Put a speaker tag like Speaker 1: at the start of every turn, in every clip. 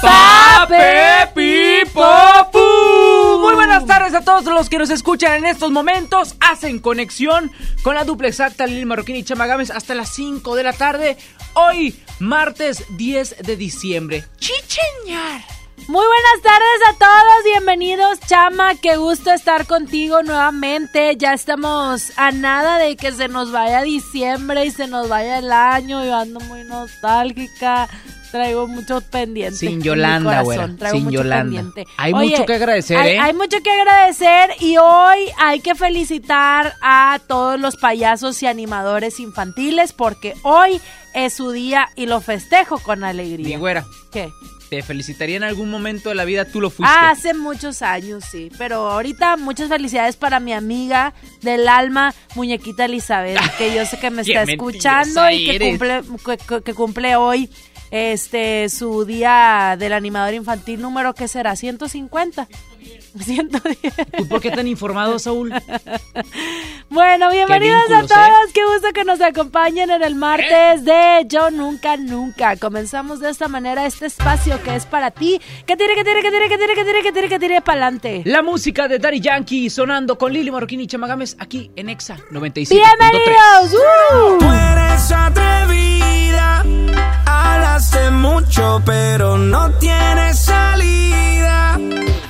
Speaker 1: Pape Popu. Muy buenas tardes a todos los que nos escuchan en estos momentos. Hacen conexión con la dupla exacta Lili Marroquín y Chama Gámez hasta las 5 de la tarde. Hoy, martes 10 de diciembre. ¡Chicheñar!
Speaker 2: Muy buenas tardes a todos, bienvenidos Chama, qué gusto estar contigo nuevamente. Ya estamos a nada de que se nos vaya diciembre y se nos vaya el año. Yo ando muy nostálgica. Traigo mucho pendiente.
Speaker 1: Sin Yolanda, güey. Sin
Speaker 2: mucho
Speaker 1: Yolanda.
Speaker 2: pendiente.
Speaker 1: Hay
Speaker 2: Oye,
Speaker 1: mucho que agradecer,
Speaker 2: hay,
Speaker 1: ¿eh?
Speaker 2: hay mucho que agradecer y hoy hay que felicitar a todos los payasos y animadores infantiles porque hoy es su día y lo festejo con
Speaker 1: Mi
Speaker 2: alegría.
Speaker 1: güera,
Speaker 2: ¿Qué?
Speaker 1: Te felicitaría en algún momento de la vida, tú lo fuiste.
Speaker 2: Ah, hace muchos años, sí. Pero ahorita muchas felicidades para mi amiga del alma, muñequita Elizabeth, que yo sé que me está escuchando y que
Speaker 1: eres.
Speaker 2: cumple, que cumple hoy este su día del animador infantil número que será 150. 110.
Speaker 1: ¿Tú por qué tan informado, Saúl?
Speaker 2: Bueno, bienvenidos a
Speaker 1: ¿eh?
Speaker 2: todos. Qué gusto que nos acompañen en el martes de Yo Nunca Nunca. Comenzamos de esta manera este espacio que es para ti. Que tire, que tire, que tire, que tire, que tire, que tire, que tire para adelante.
Speaker 1: La música de Daddy Yankee sonando con Lili Marroquín y Chama Gámez aquí en Exa 97.3.
Speaker 2: ¡Bienvenidos! ¡Uh!
Speaker 3: Tú eres atrevida, hablas de mucho, pero no tienes salida.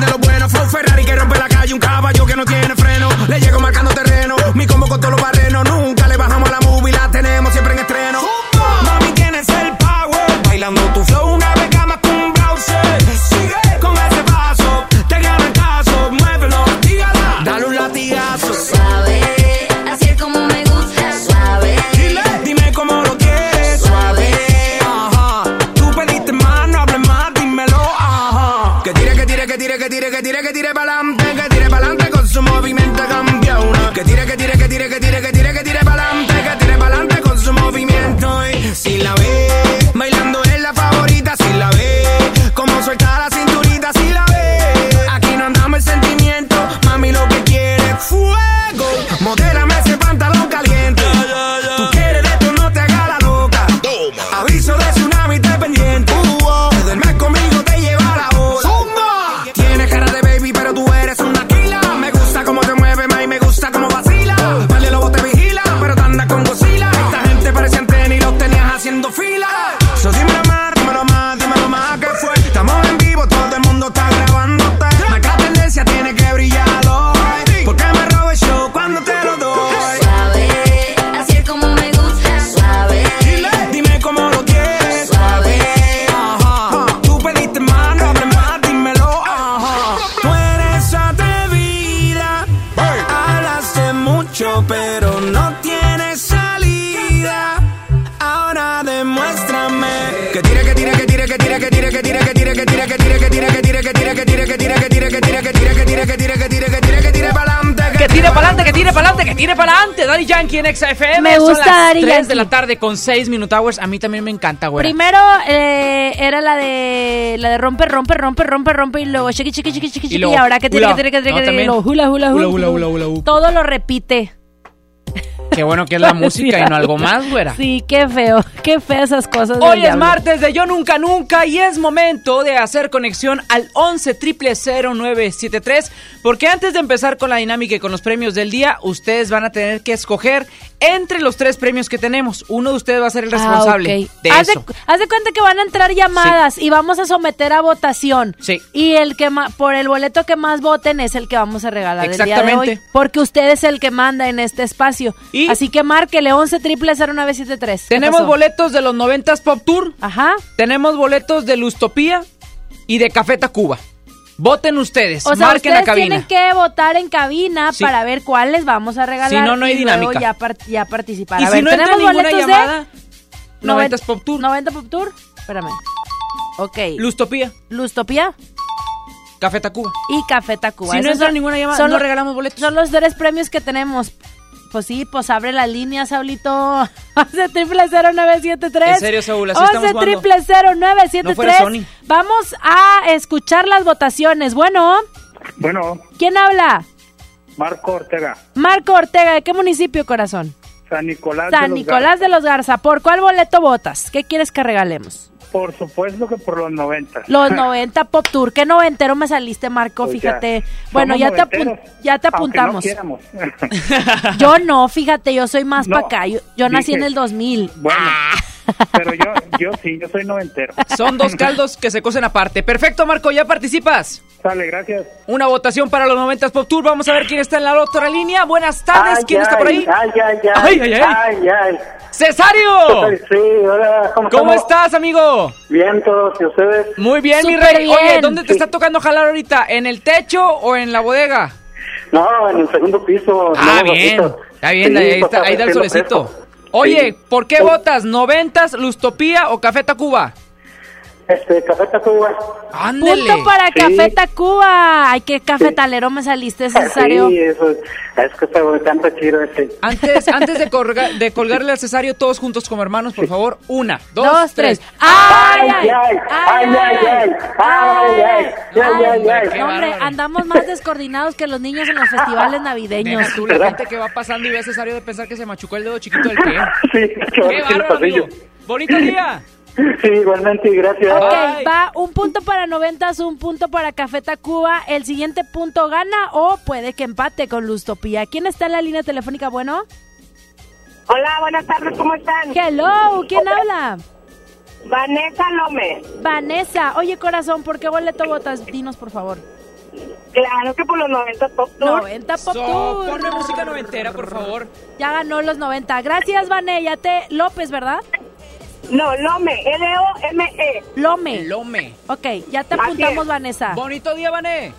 Speaker 3: de lo malo también de lo bueno. Flow Ferrari que rompe la calle. Un caballo que no tiene freno. Le llego marcando terreno. Mi combo con todos los barrenos. En.
Speaker 4: Me
Speaker 1: Son
Speaker 2: gusta
Speaker 1: las
Speaker 2: Daddy
Speaker 1: 3 de la tarde con 6 Minute Hours. A mí también me encanta, güey.
Speaker 2: Primero eh, era la de la de rompe, rompe, rompe, rompe, rompe y luego chiqui, chiqui, chiqui, chiqui, chiqui.
Speaker 1: luego
Speaker 2: Y ahora que tiene, que tiene, que tiene, que tiene,
Speaker 1: también.
Speaker 2: y luego hula, hula,
Speaker 1: Hula,
Speaker 2: hula,
Speaker 1: hula, hula, hula.
Speaker 2: Todo lo repite.
Speaker 1: Qué bueno que es la música y no algo más, güera.
Speaker 2: Sí, qué feo, qué feo esas cosas.
Speaker 1: Hoy es
Speaker 2: diablo.
Speaker 1: martes de Yo Nunca Nunca y es momento de hacer conexión al 11 0973 porque antes de empezar con la dinámica y con los premios del día, ustedes van a tener que escoger entre los tres premios que tenemos. Uno de ustedes va a ser el
Speaker 2: Ah,
Speaker 1: responsable
Speaker 2: ok.
Speaker 1: de
Speaker 2: haz
Speaker 1: eso.
Speaker 2: De, haz de cuenta que van a entrar llamadas y vamos a someter a votación.
Speaker 1: Sí.
Speaker 2: Y el que ma- por el boleto que más voten es el que vamos a regalar el día de
Speaker 1: Exactamente.
Speaker 2: hoy. Porque usted es el que manda en este espacio.
Speaker 1: Y-
Speaker 2: Así que márquele 11 triple 0973. ¿Qué
Speaker 1: Tenemos
Speaker 2: pasó?
Speaker 1: boletos de los 90s Pop Tour,
Speaker 2: Ajá.
Speaker 1: tenemos boletos de Lustopía y de Café Tacuba. Voten ustedes,
Speaker 2: O sea,
Speaker 1: marquen
Speaker 2: ustedes
Speaker 1: a cabina.
Speaker 2: tienen que votar en cabina
Speaker 1: Sí.
Speaker 2: para ver cuáles vamos a regalar.
Speaker 1: Si no, no hay
Speaker 2: y luego
Speaker 1: dinámica.
Speaker 2: Ya, par- ya participar.
Speaker 1: Y
Speaker 2: a
Speaker 1: si
Speaker 2: ver,
Speaker 1: no entra
Speaker 2: tenemos
Speaker 1: ninguna llamada,
Speaker 2: de
Speaker 1: 90s Pop Tour,
Speaker 2: 90 Pop Tour. Espérame. Ok.
Speaker 1: Lustopía,
Speaker 2: Lustopía
Speaker 1: Café Tacuba.
Speaker 2: y Café Tacuba.
Speaker 1: Si no entra
Speaker 2: son-
Speaker 1: ninguna llamada,
Speaker 2: son
Speaker 1: no regalamos boletos.
Speaker 2: Son los tres premios que tenemos. Pues sí, pues abre la línea, Saulito. 11 triple 0973.
Speaker 1: En serio, Saúl, así estamos
Speaker 2: 11
Speaker 1: jugando.
Speaker 2: triple 0973.
Speaker 1: No fuera Sony.
Speaker 2: Vamos a escuchar las votaciones. Bueno,
Speaker 5: Bueno,
Speaker 2: ¿quién habla?
Speaker 5: Marco Ortega,
Speaker 2: Marco Ortega, ¿de qué municipio, corazón?
Speaker 5: San Nicolás. de
Speaker 2: San
Speaker 5: los
Speaker 2: Nicolás de los Garza. ¿Por cuál boleto votas? ¿Qué quieres que regalemos?
Speaker 5: Por supuesto que por los 90.
Speaker 2: Los 90 Pop Tour. ¿Qué noventero me saliste, Marco?
Speaker 5: Pues ya.
Speaker 2: Fíjate. Bueno, ya te, ya te
Speaker 5: no
Speaker 2: apuntamos. Yo no, fíjate, yo soy más
Speaker 5: No,
Speaker 2: para acá. Yo, yo nací
Speaker 5: dije-
Speaker 2: en el 2000.
Speaker 5: bueno,
Speaker 2: Ah.
Speaker 5: Pero yo, yo sí, yo soy noventero.
Speaker 1: Son dos caldos que se cocen aparte. Perfecto, Marco, ya participas.
Speaker 5: Sale, gracias.
Speaker 1: Una votación para los 90s Pop Tour. Vamos a ver quién está en la otra línea. Buenas tardes, ¿quién está por ahí?
Speaker 6: Ay, ay, ay.
Speaker 1: Ay, ay, ay.
Speaker 6: ay, ay.
Speaker 1: ¡Cesario!
Speaker 6: Sí, hola, ¿cómo,
Speaker 1: estás, amigo?
Speaker 6: Bien, todos, ¿y ustedes?
Speaker 1: Muy bien, mi
Speaker 2: Súper
Speaker 1: rey. Oye. ¿dónde te está tocando jalar ahorita? ¿En el techo o en la bodega?
Speaker 6: No, en el segundo piso.
Speaker 1: Ah, bien. Está bien,
Speaker 6: Sí,
Speaker 1: ahí, está, ahí da el solecito.
Speaker 6: fresco.
Speaker 1: Oye. ¿por qué
Speaker 6: Sí.
Speaker 1: votas? ¿Noventas, Lustopía o Café Tacuba?
Speaker 6: Este, Café Tacuba.
Speaker 1: Ándele.
Speaker 2: Punto para
Speaker 6: Sí.
Speaker 2: Café Tacuba. Ay, qué cafetalero me saliste, Cesario.
Speaker 6: Sí, eso, es que está tanto chido ese.
Speaker 1: Antes, antes de, colga- de colgarle al cesario todos juntos como hermanos, por favor. Una, dos,
Speaker 2: Dos,
Speaker 1: tres.
Speaker 2: tres. ¡Ay, ay!
Speaker 6: ay, ay, ay, ay, ay, ay, ay, ay.
Speaker 1: Qué
Speaker 2: Hombre,
Speaker 1: bárbaro.
Speaker 2: andamos más descoordinados que los niños en los festivales navideños.
Speaker 1: Deja tú la gente que va pasando y ve a cesario de pensar que se machucó el dedo chiquito del pie.
Speaker 6: Sí,
Speaker 1: ¡Qué bárbaro, amigo! ¡Bonito día!
Speaker 6: Sí, igualmente, gracias.
Speaker 2: Ok,
Speaker 1: Bye.
Speaker 2: va un punto para noventas, un punto para Café Tacuba. El siguiente punto gana o puede que empate con Lustopía. ¿Quién está en la línea telefónica? Bueno,
Speaker 7: Hola, buenas tardes, ¿cómo están?
Speaker 2: hello, ¿quién habla?
Speaker 7: Vanessa López.
Speaker 2: Vanessa. Oye, corazón, ¿por qué boleto votas? Dinos, por favor.
Speaker 7: Claro que por los 90 Pop Tour.
Speaker 2: 90 Pop
Speaker 1: So,
Speaker 2: Tour.
Speaker 1: ponme música noventera, por favor.
Speaker 2: Ya ganó los 90. Gracias, Vané. Ya te... López, ¿verdad?
Speaker 7: No, Lome, L-O-M-E.
Speaker 2: Lome.
Speaker 1: Lome.
Speaker 2: Ok, ya te apuntamos,
Speaker 7: es.
Speaker 2: Vanessa.
Speaker 1: Bonito día, Vané.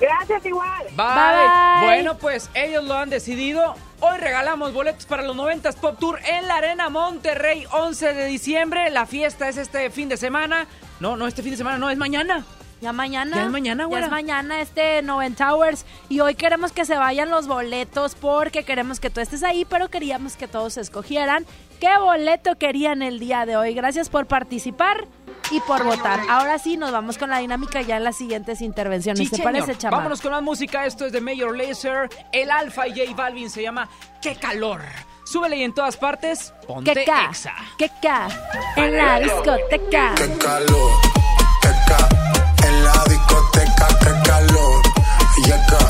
Speaker 7: Gracias igual.
Speaker 1: Bye.
Speaker 2: Bye.
Speaker 1: Bueno, pues ellos lo han decidido. Hoy regalamos boletos para los 90s Pop Tour en la Arena Monterrey, 11 de diciembre. La fiesta es este fin de semana. No, no este fin de semana, no, es mañana.
Speaker 2: Ya mañana.
Speaker 1: Ya es mañana,
Speaker 2: Ya
Speaker 1: güera.
Speaker 2: es mañana este Noven Towers. Y hoy queremos que se vayan los boletos porque queremos que tú estés ahí, pero queríamos que todos escogieran qué boleto querían el día de hoy. Gracias por participar y por votar. Ahora sí, nos vamos con la dinámica ya en las siguientes intervenciones.
Speaker 1: Sí,
Speaker 2: ¿Te
Speaker 1: señor.
Speaker 2: parece, chama?
Speaker 1: Vámonos con más música. Esto es de Mayor Lazer. El Alfa y J Balvin se llama ¡Qué calor! Súbele y en todas partes, ponte
Speaker 2: ¿Qué ca?
Speaker 1: exa.
Speaker 2: ¿Qué ca? En la discoteca.
Speaker 8: Qué calor, en la discoteca, qué calor. Y acá,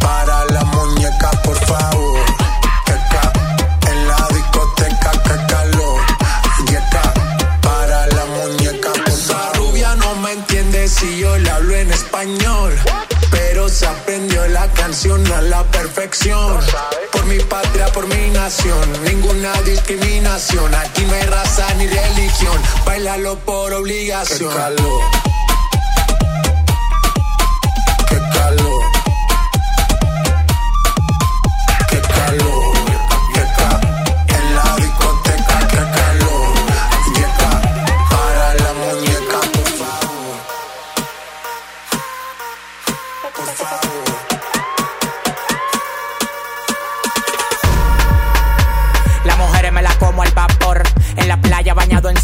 Speaker 8: para la muñeca, por favor. En la discoteca, qué calor. Y acá, para la muñeca, por favor. Rubia no me entiende si yo le hablo en español. Pero se aprendió la canción a la perfección. Por mi patria, por mi nación, ninguna discriminación. Aquí no hay raza ni religión. Bailalo por obligación. Qué calor.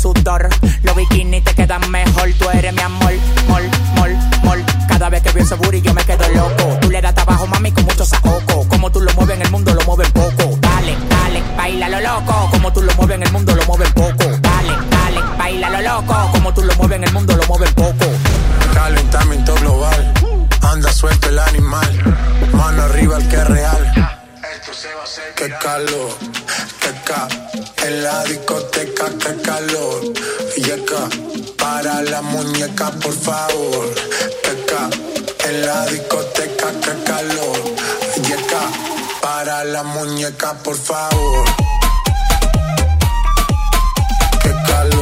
Speaker 9: Sudor. Los bikinis te quedan mejor. Tú eres mi amor, mol, mol, mol. Cada vez que veo ese booty yo me quedo loco. Tú le das trabajo, mami, con mucho saoco. Como tú lo mueves en el mundo, lo mueves poco. Dale, dale, baila lo loco. Como tú lo mueves en el mundo, lo mueves poco. Dale, dale, baila lo loco. Como tú lo mueves en el mundo, lo mueves poco.
Speaker 8: Calentamiento global, anda suelto el animal, mano arriba el que es real. Qué calor, qué ca, en la discoteca, qué calor, yeca, para la muñeca, por favor, qué ca, en la discoteca, qué calor, yeca, para la muñeca, por favor. Qué calor,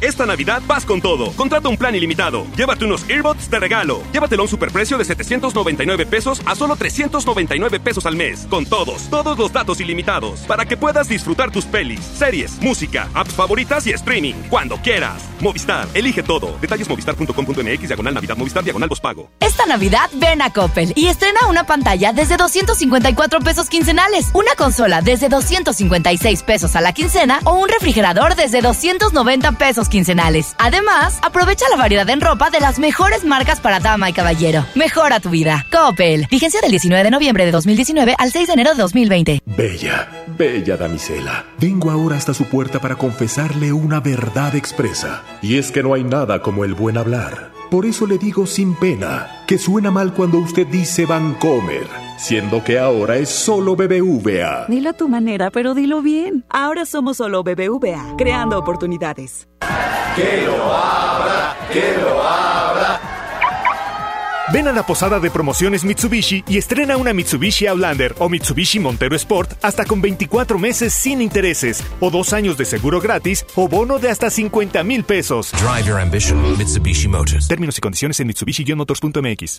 Speaker 10: Esta Navidad vas con todo. Contrata un plan ilimitado. Llévate unos earbuds de regalo. Llévatelo a un superprecio de 799 pesos a solo 399 pesos al mes. Con todos, todos los datos ilimitados. Para que puedas disfrutar tus pelis, series, música, apps favoritas y streaming. Cuando quieras. Movistar, elige todo. Detalles movistar.com.mx, diagonal Navidad, Movistar, diagonal pago.
Speaker 9: Esta Navidad ven a Coppel y estrena una pantalla desde 254 pesos quincenales, una consola desde 256 pesos a la quincena o un refrigerador desde 290 pesos quincenales. Además, aprovecha la variedad en ropa de las mejores marcas para dama y caballero. Mejora tu vida. Coppel. Vigencia del 19 de noviembre de 2019 al 6 de enero de 2020.
Speaker 11: Bella, bella damisela, vengo ahora hasta su puerta para confesarle una verdad expresa. Y es que no hay nada como el buen hablar. Por eso le digo sin pena que suena mal cuando usted dice Vancomer, siendo que ahora es solo BBVA.
Speaker 12: Dilo a tu manera, pero dilo bien. Ahora somos solo BBVA, creando oportunidades.
Speaker 11: Que lo abra, que lo abra.
Speaker 13: Ven a la posada de promociones Mitsubishi y estrena una Mitsubishi Outlander o Mitsubishi Montero Sport hasta con 24 meses sin intereses o dos años de seguro gratis o bono de hasta 50 mil pesos.
Speaker 14: Drive your ambition, Mitsubishi Motors.
Speaker 13: Términos y condiciones en Mitsubishi-motors.mx.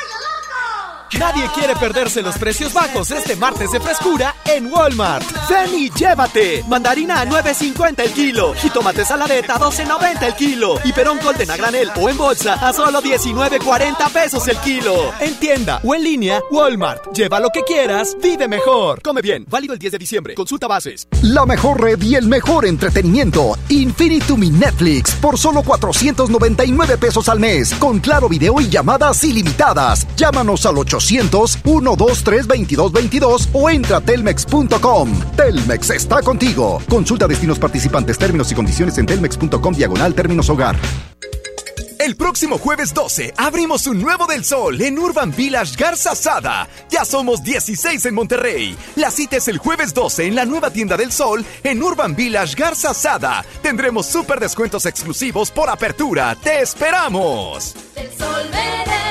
Speaker 15: Nadie quiere perderse los precios bajos este martes de frescura en Walmart. Ven y llévate. Mandarina a 9.50 el kilo. Jitomate saladeta a 12.90 el kilo. Y perón golden a granel o en bolsa a solo 19.40 pesos el kilo. En tienda o en línea, Walmart. Lleva lo que quieras, vive mejor. Come bien. Válido el 10 de diciembre. Consulta bases.
Speaker 16: La mejor red y el mejor entretenimiento. Infinitum Netflix por solo 499 pesos al mes. Con claro video y llamadas ilimitadas. Llámanos al 800-123-2222 o entra a telmex.com. Telmex está contigo. Consulta destinos participantes, términos y condiciones en telmex.com diagonal términos hogar.
Speaker 17: El próximo jueves 12 abrimos un nuevo del sol en Urban Village Garza Sada. Ya somos 16 en Monterrey. La cita es el jueves 12 en la nueva tienda del sol en Urban Village Garza Sada. Tendremos súper descuentos exclusivos por apertura. ¡Te esperamos!
Speaker 2: El sol merece.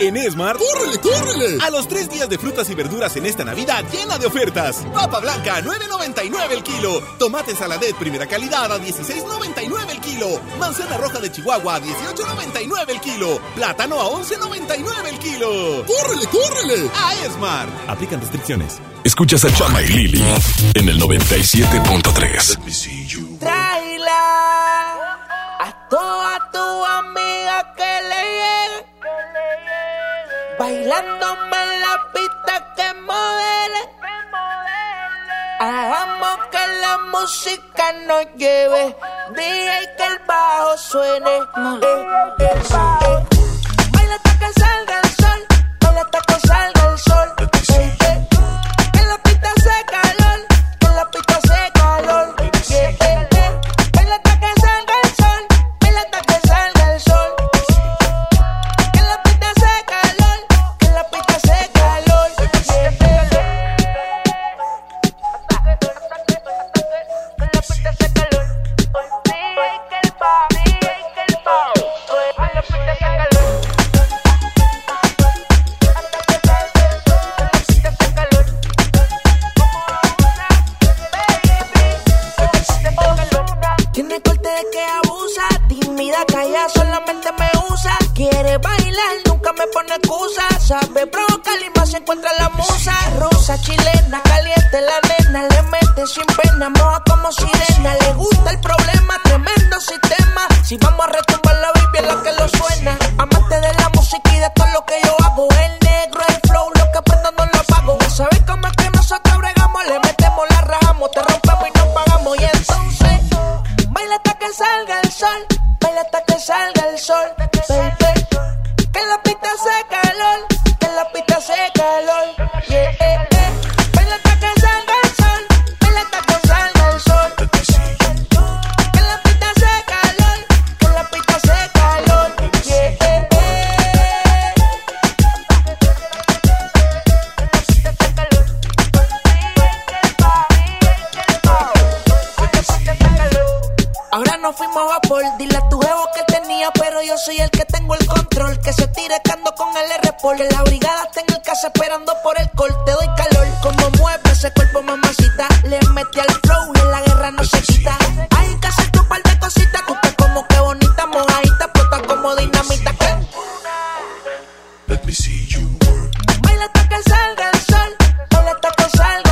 Speaker 10: En Esmar, ¡córrele, córrele! A los tres días de frutas y verduras en esta Navidad llena de ofertas. Papa blanca, 9.99 el kilo. Tomate saladet primera calidad a 16.99 el kilo. Manzana roja de Chihuahua a 18.99 el kilo. Plátano a 11.99 el kilo. ¡Córrele, córrele! A Esmar. Aplican restricciones.
Speaker 18: Escuchas a Chama y Lili en el 97.3.
Speaker 19: Tráela a toda tu amiga que le llegue. Bailándome en la pista que modele. Hagamos que la música nos lleve. DJ que el bajo suene. Eh, eh, eh. Baila hasta que salga el sol. Baila hasta que salga el sol. Eh,
Speaker 20: Let me see you.
Speaker 19: Baila hasta que salga el sol, hasta que salga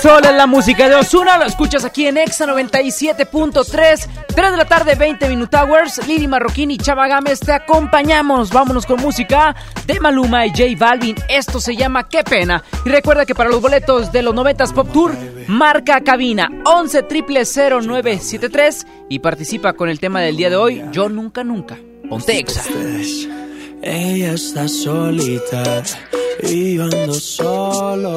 Speaker 19: Sol
Speaker 1: en la música de Osuna, lo escuchas aquí en Exa 97.3, 3 de la tarde, 20 Minute Hours. Lili Marroquín y Chava Gámez te acompañamos. Vámonos con música de Maluma y J Balvin. Esto se llama Qué pena. Y recuerda que para los boletos de los 90s Pop Tour, marca cabina 11 0973 y participa con el tema del día de hoy, Yo Nunca Nunca. Ponte Exa.
Speaker 21: Ella está solita y ando solo.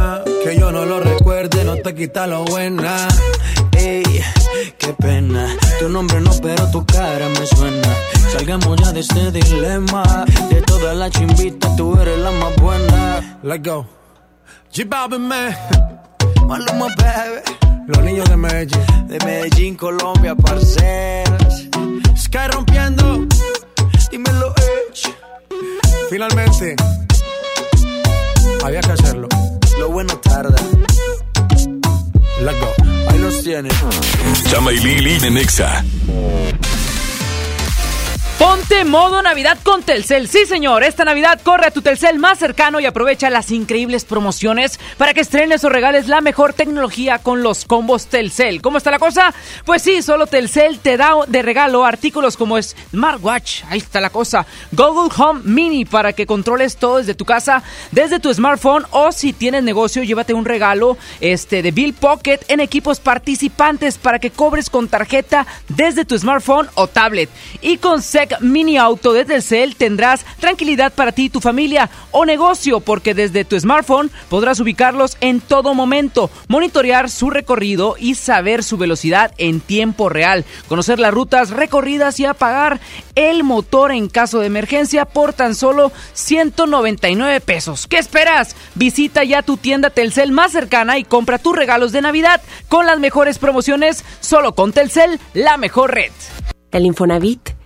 Speaker 20: Que yo no lo recuerde, no te quita lo buena.
Speaker 21: Ey, qué pena. Tu nombre no, pero tu cara me suena. Salgamos ya de este dilema. De todas las chimbitas, tú eres la más buena.
Speaker 20: Let's go. G Balvin, man.
Speaker 21: Maluma, baby.
Speaker 20: Los niños de Medellín.
Speaker 21: De Medellín, Colombia, parceras.
Speaker 20: Sky rompiendo.
Speaker 21: Dímelo, Edge.
Speaker 20: Finalmente. Había que hacerlo.
Speaker 21: Lo bueno tarda.
Speaker 20: Let's go.
Speaker 21: Ahí los tienes.
Speaker 18: Chama y Lili de Nexa.
Speaker 1: Ponte modo Navidad con Telcel. Sí, señor, esta Navidad corre a tu Telcel más cercano y aprovecha las increíbles promociones para que estrenes o regales la mejor tecnología con los combos Telcel. ¿Cómo está la cosa? Pues sí, solo Telcel te da de regalo artículos como Smartwatch, ahí está la cosa, Google Home Mini para que controles todo desde tu casa, desde tu smartphone o si tienes negocio, llévate un regalo este de Bill Pocket en equipos participantes para que cobres con tarjeta desde tu smartphone o tablet. Y con Mini Auto de Telcel tendrás tranquilidad para ti tu familia o negocio porque desde tu smartphone podrás ubicarlos en todo momento, monitorear su recorrido y saber su velocidad en tiempo real, conocer las rutas recorridas y apagar el motor en caso de emergencia por tan solo 199 pesos. ¿Qué esperas? Visita ya tu tienda Telcel más cercana y compra tus regalos de Navidad con las mejores promociones solo con Telcel, la mejor red.
Speaker 22: El Infonavit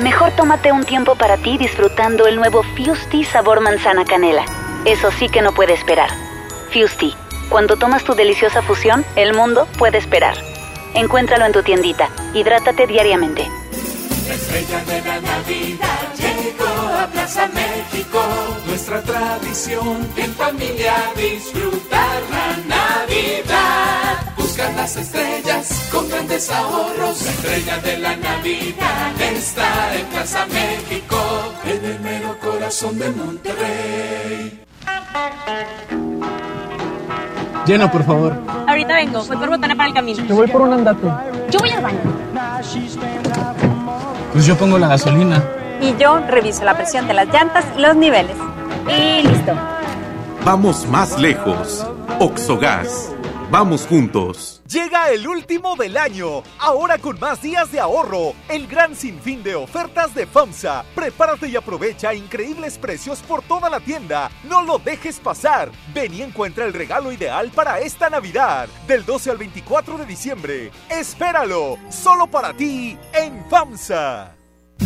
Speaker 23: Mejor tómate un tiempo para ti disfrutando el nuevo Fusti sabor manzana canela. Eso sí que no puede esperar. Fusti, cuando tomas tu deliciosa fusión, el mundo puede esperar. Encuéntralo en tu tiendita. Hidrátate diariamente.
Speaker 24: La estrella de la Navidad llegó a Plaza México. Nuestra tradición en familia disfrutar la Navidad. Buscan las estrellas con grandes ahorros. La estrella de la Navidad está en Plaza México, en el mero corazón de Monterrey.
Speaker 25: Llena, por favor.
Speaker 26: Ahorita vengo, voy por botana para el camino.
Speaker 25: Te voy por un andate.
Speaker 26: Yo voy al baño.
Speaker 25: Pues yo pongo la gasolina.
Speaker 26: Y yo reviso la presión de las llantas y los niveles. Y listo.
Speaker 27: Vamos más lejos. Oxogas. Vamos juntos.
Speaker 17: Llega el último del año, ahora con más días de ahorro, el gran sinfín de ofertas de FAMSA. Prepárate y aprovecha increíbles precios por toda la tienda. No lo dejes pasar. Ven y encuentra el regalo ideal para esta Navidad, del 12 al 24 de diciembre. Espéralo, solo para ti en FAMSA.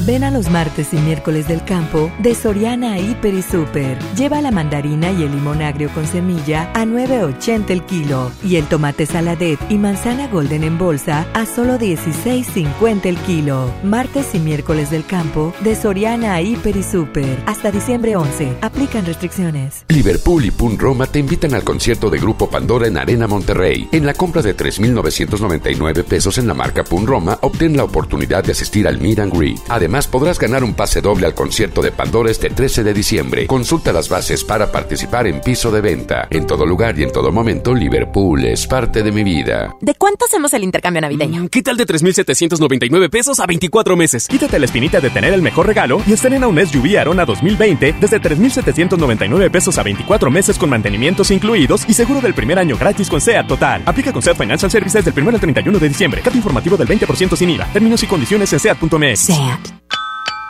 Speaker 28: Ven a los martes y miércoles del campo de Soriana Hiper y Super. Lleva la mandarina y el limón agrio con semilla a 9.80 el kilo y el tomate saladet y manzana golden en bolsa a solo 16.50 el kilo. Martes y miércoles del campo de Soriana Hiper y Super. Hasta diciembre 11. Aplican restricciones.
Speaker 29: Liverpool y Pun Roma te invitan al concierto de Grupo Pandora en Arena Monterrey. En la compra de 3.999 pesos en la marca Pun Roma, obtén la oportunidad de asistir al Meet and Greet. Además, podrás ganar un pase doble al concierto de Pandora este 13 de diciembre. Consulta las bases para participar en piso de venta. En todo lugar y en todo momento, Liverpool es parte de mi vida.
Speaker 9: ¿De cuánto hacemos el intercambio navideño?
Speaker 30: ¿Qué tal de 3,799 pesos a 24 meses? Quítate la espinita de tener el mejor regalo y estrena un SUV Arona 2020 desde 3,799 pesos a 24 meses con mantenimientos incluidos y seguro del primer año gratis con SEAT Total. Aplica con SEAT Financial Services del 1 al 31 de diciembre. Cat informativo del 20% sin IVA. Términos y condiciones en SEAT.mx.
Speaker 9: SEAT.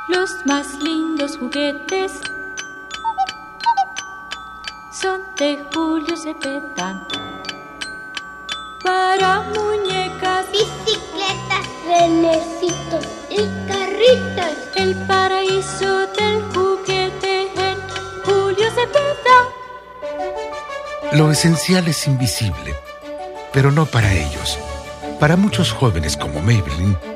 Speaker 31: Los más lindos juguetes son de Julio Cepeda. Para muñecas,
Speaker 32: bicicletas, renecitos y carritos.
Speaker 31: El paraíso del juguete en Julio Cepeda.
Speaker 33: Lo esencial es invisible, pero no para ellos. Para muchos jóvenes como Maybelline,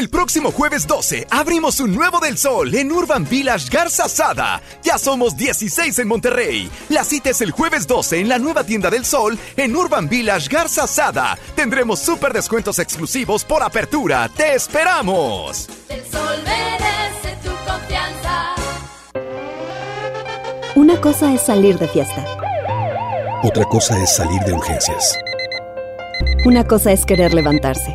Speaker 34: El próximo jueves 12 abrimos un nuevo del sol en Urban Village Garza Sada. Ya somos 16 en Monterrey. La cita es el jueves 12 en la nueva tienda del sol en Urban Village Garza Sada. Tendremos súper descuentos exclusivos por apertura. ¡Te esperamos!
Speaker 31: El sol merece tu confianza.
Speaker 35: Una cosa es salir de fiesta.
Speaker 36: Otra cosa es salir de urgencias.
Speaker 35: Una cosa es querer levantarse.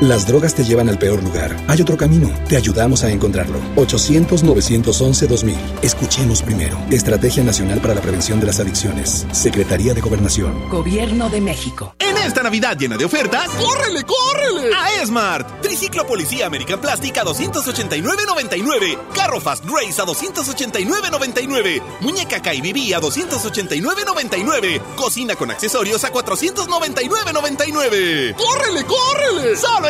Speaker 36: Las drogas te llevan al peor lugar. Hay otro camino. Te ayudamos a encontrarlo. 800-911-2000. Escuchemos primero. Estrategia Nacional para la Prevención de las Adicciones. Secretaría de Gobernación.
Speaker 37: Gobierno de México.
Speaker 10: En esta Navidad llena de ofertas, ¡córrele, córrele! A Esmart. Triciclo Policía American Plastic a 289.99. Carro Fast Race a 289.99. Muñeca KBB a 289.99. Cocina con accesorios a 499.99. ¡Córrele, córrele! Solo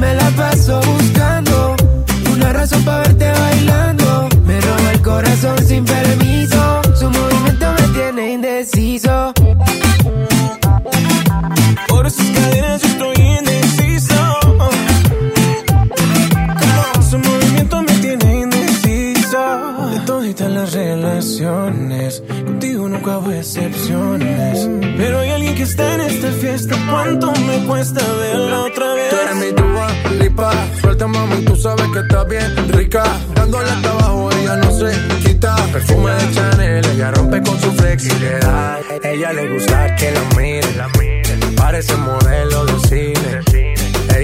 Speaker 21: me la paso buscando una razón para verte bailando. Me roba el corazón sin permiso. Su movimiento me tiene indeciso. Está en esta fiesta. ¿Cuánto me cuesta verla otra vez?
Speaker 20: Tú eres mi tuba, lipa. Suelta, mami, tú sabes que está bien rica. Dándole hasta abajo, ella no se quita. Perfume de Chanel, ella rompe con su flexibilidad. Ella le gusta que la miren. Parece modelo de cine.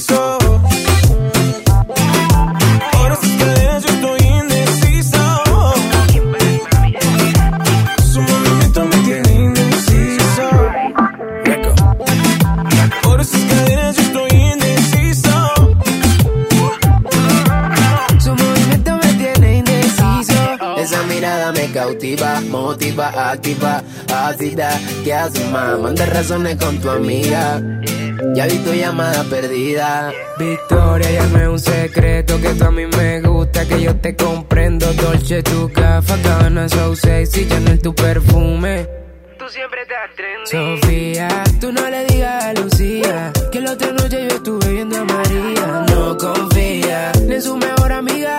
Speaker 21: indeciso. Me
Speaker 38: cautiva, motiva, activa, ácida. ¿Qué haces, más? Manda razones con tu amiga. Ya vi tu llamada perdida.
Speaker 22: Victoria, llame un secreto que tú a mí me gusta, que yo te comprendo. Dolce, tu gafa, cabana, so sexy, Chanel, tu perfume. Tú siempre estás trendy. Sofía, tú no le digas a Lucía que la otra noche yo estuve viendo a María. No confía ni en su mejor amiga,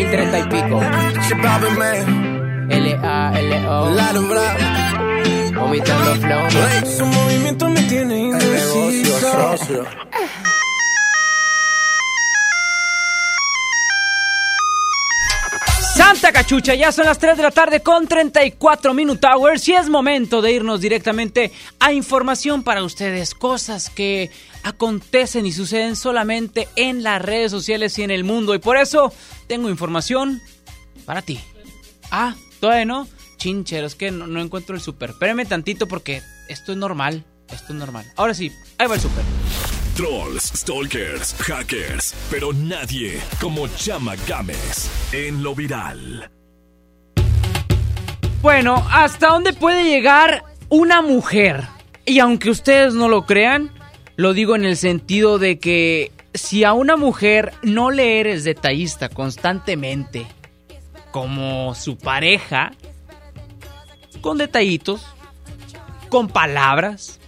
Speaker 22: 2030 y pico. L-A-L-O,
Speaker 21: rap.
Speaker 22: vomitando flow.
Speaker 21: Su movimiento me tiene indeciso.
Speaker 1: Santa Cachucha, ya son las 3 de la tarde con 34 Minute Hours y es momento de irnos directamente a información para ustedes, cosas que acontecen y suceden solamente en las redes sociales y en el mundo y por eso tengo información para ti. Ah, todavía no, chincheros, que no, no encuentro el súper. Espérame tantito porque esto es normal, esto es normal. Ahora sí, ahí va el súper.
Speaker 18: Trolls, stalkers, hackers, pero nadie como Chama Games en lo viral.
Speaker 1: Bueno, ¿hasta dónde puede llegar una mujer? Y aunque ustedes no lo crean, lo digo en el sentido de que si a una mujer no le eres detallista constantemente, como su pareja, con detallitos, con palabras,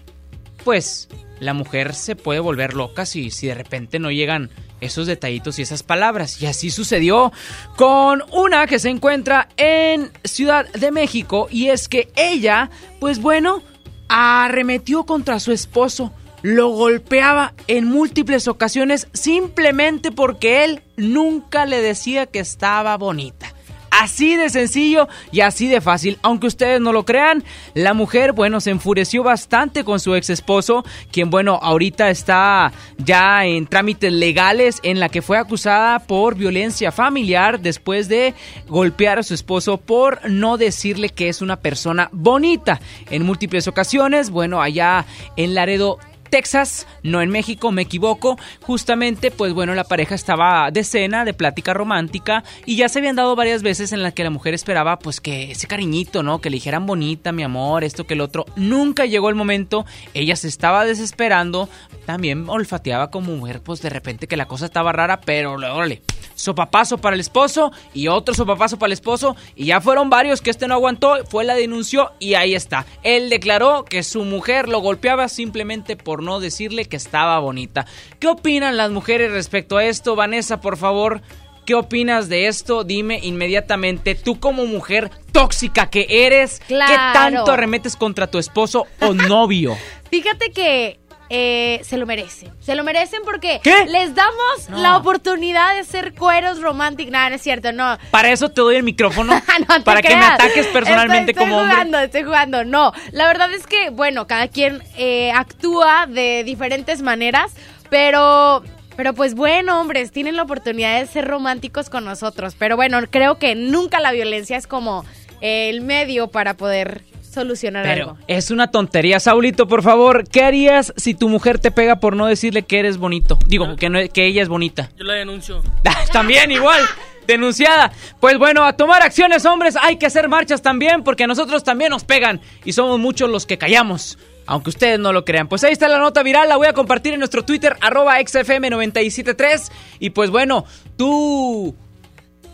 Speaker 1: pues la mujer se puede volver loca si, si de repente no llegan esos detallitos y esas palabras. Y así sucedió con una que se encuentra en Ciudad de México y es que ella, pues bueno, arremetió contra su esposo, lo golpeaba en múltiples ocasiones simplemente porque él nunca le decía que estaba bonita. Así de sencillo y así de fácil. Aunque ustedes no lo crean, la mujer, bueno, se enfureció bastante con su ex esposo, quien, bueno, ahorita está ya en trámites legales en la que fue acusada por violencia familiar después de golpear a su esposo por no decirle que es una persona bonita. En múltiples ocasiones, bueno, allá en Laredo, Texas, no en México, me equivoco. Justamente, pues bueno, la pareja estaba de cena, de plática romántica, y ya se habían dado varias veces en las que la mujer esperaba, pues que ese cariñito, ¿no? Que le dijeran bonita, mi amor, esto que el otro. Nunca llegó el momento, ella se estaba desesperando, también olfateaba como mujer, pues de repente que la cosa estaba rara, pero luego le sopapazo para el esposo y otro sopapazo para el esposo, y ya fueron varios que este no aguantó, fue la denunció y ahí está. Él declaró que su mujer lo golpeaba simplemente por no decirle que estaba bonita. ¿Qué opinan las mujeres respecto a esto? Vanessa, por favor, ¿qué opinas de esto? Dime inmediatamente, tú como mujer tóxica que eres, ¿qué tanto arremetes contra tu esposo o novio?
Speaker 39: Fíjate que eh, se lo merecen. Se lo merecen porque
Speaker 1: ¿Qué?
Speaker 39: les damos
Speaker 1: No.
Speaker 39: la oportunidad de ser cueros románticos. No, no es cierto, no.
Speaker 1: Para eso te doy el micrófono,
Speaker 39: No te
Speaker 1: para que me ataques personalmente
Speaker 39: Estoy-
Speaker 1: como
Speaker 39: estoy
Speaker 1: hombre.
Speaker 39: jugando, estoy jugando. No, la verdad es que, bueno, cada quien eh, actúa de diferentes maneras, pero... Pero pues bueno, hombres, tienen la oportunidad de ser románticos con nosotros. Pero bueno, creo que nunca la violencia es como el medio para poder solucionar
Speaker 1: Pero
Speaker 39: algo.
Speaker 1: es una tontería, Saulito, por favor, ¿qué harías si tu mujer te pega por no decirle que eres bonito? Digo, que, no, que ella es bonita.
Speaker 40: Yo la denuncio.
Speaker 1: También igual. Denunciada. Pues bueno, a tomar acciones, hombres. Hay que hacer marchas también porque a nosotros también nos pegan. Y somos muchos los que callamos. Aunque ustedes no lo crean. Pues ahí está la nota viral. La voy a compartir en nuestro Twitter, arroba XFM973. Y pues bueno, tú,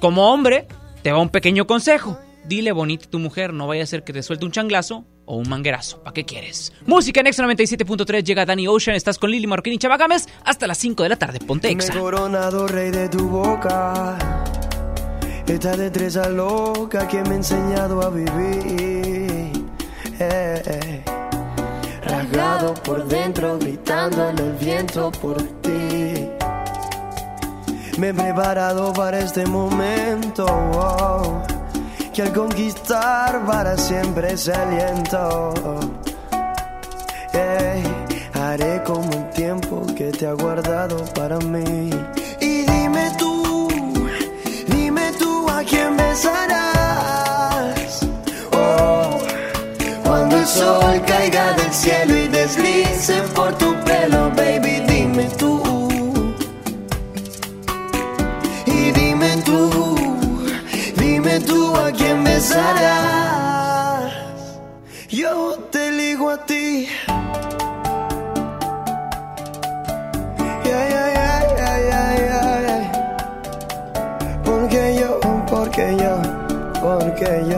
Speaker 1: como hombre, te va un pequeño consejo. Dile bonita a tu mujer, no vaya a ser que te suelte un changlazo o un manguerazo. ¿Para qué quieres? Música en Exa 97.3 llega Danny Ocean. Estás con Lili Marroquín y Chabagames hasta las 5 de la tarde. Ponte Exa.
Speaker 41: Me coronado rey de tu boca. Esta destreza loca que me ha enseñado a vivir. Eh, eh. Rasgado por dentro, gritando en el viento por ti. Me he preparado para este momento. wow, que al conquistar para siempre ese aliento. Ey, haré como el tiempo que te ha guardado para mí. Y dime tú, dime tú a quién besarás. Oh, cuando el sol caiga del cielo y deslice por tu pelo, baby, a quién besarás. Yo te ligo a ti. Yeah, yeah, yeah. Porque yo, porque yo, porque yo.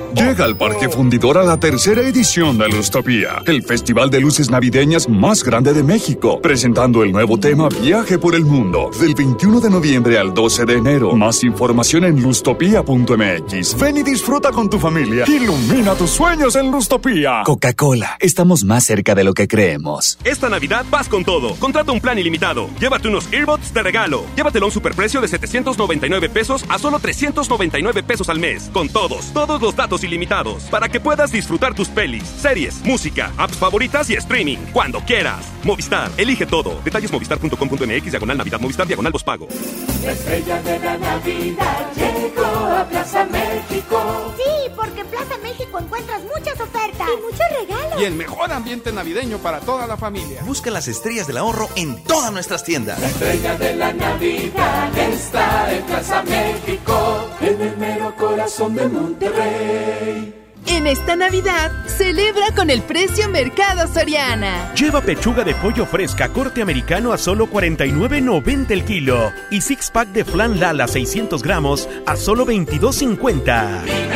Speaker 42: Llega al Parque Fundidor a la tercera edición de Lustopía, el festival de luces navideñas más grande de México, presentando el nuevo tema Viaje por el Mundo, del 21 de noviembre al 12 de enero. Más información en lustopía.mx. Ven y disfruta con tu familia. Ilumina tus sueños en Lustopía.
Speaker 43: Coca-Cola, estamos más cerca de lo que creemos.
Speaker 10: Esta Navidad vas con todo. Contrata un plan ilimitado. Llévate unos earbuds de regalo. Llévatelo a un superprecio de 799 pesos a solo 399 pesos al mes. Con todos, todos los datos ilimitados. Para que puedas disfrutar tus pelis, series, música, apps favoritas y streaming. Cuando quieras. Movistar, elige todo. Detalles movistar.com.mx, diagonal Navidad, Movistar, diagonal pago.
Speaker 44: La estrella de la Navidad llegó a Plaza México.
Speaker 45: Sí, porque en Plaza México encuentras muchas ofertas y muchos regalos.
Speaker 46: Y el mejor ambiente navideño para toda la familia.
Speaker 47: Busca las estrellas del ahorro en todas nuestras tiendas.
Speaker 44: La estrella de la Navidad está en Plaza México, corazón de Monterrey.
Speaker 48: En esta Navidad, celebra con el precio Mercado Soriana.
Speaker 49: Lleva pechuga de pollo fresca corte americano a solo 49.90 el kilo y six pack de flan Lala 600 gramos a solo 22.50.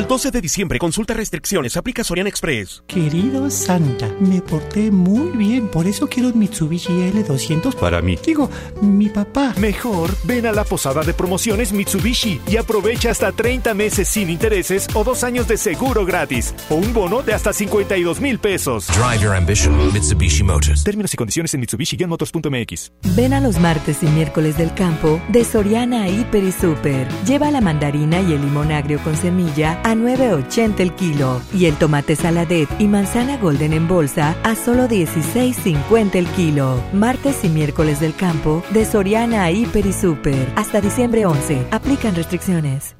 Speaker 50: Al 12 de diciembre, consulta restricciones, aplica Sorian Express.
Speaker 51: Querido Santa, me porté muy bien, por eso quiero un Mitsubishi L200 para mí. Digo, mi papá.
Speaker 50: Mejor, ven a la posada de promociones Mitsubishi y aprovecha hasta 30 meses sin intereses o dos años de seguro gratis o un bono de hasta 52 mil pesos.
Speaker 52: Drive your ambition, Mitsubishi Motors.
Speaker 50: Términos y condiciones en Mitsubishi-motors.mx.
Speaker 28: Ven a los martes y miércoles del campo de Soriana Hiper y Super. Lleva la mandarina y el limón agrio con semilla a 9.80 el kilo y el tomate saladet y manzana golden en bolsa a solo 16.50 el kilo. Martes y miércoles del campo de Soriana Hiper y Super. Hasta diciembre 11. Aplican restricciones.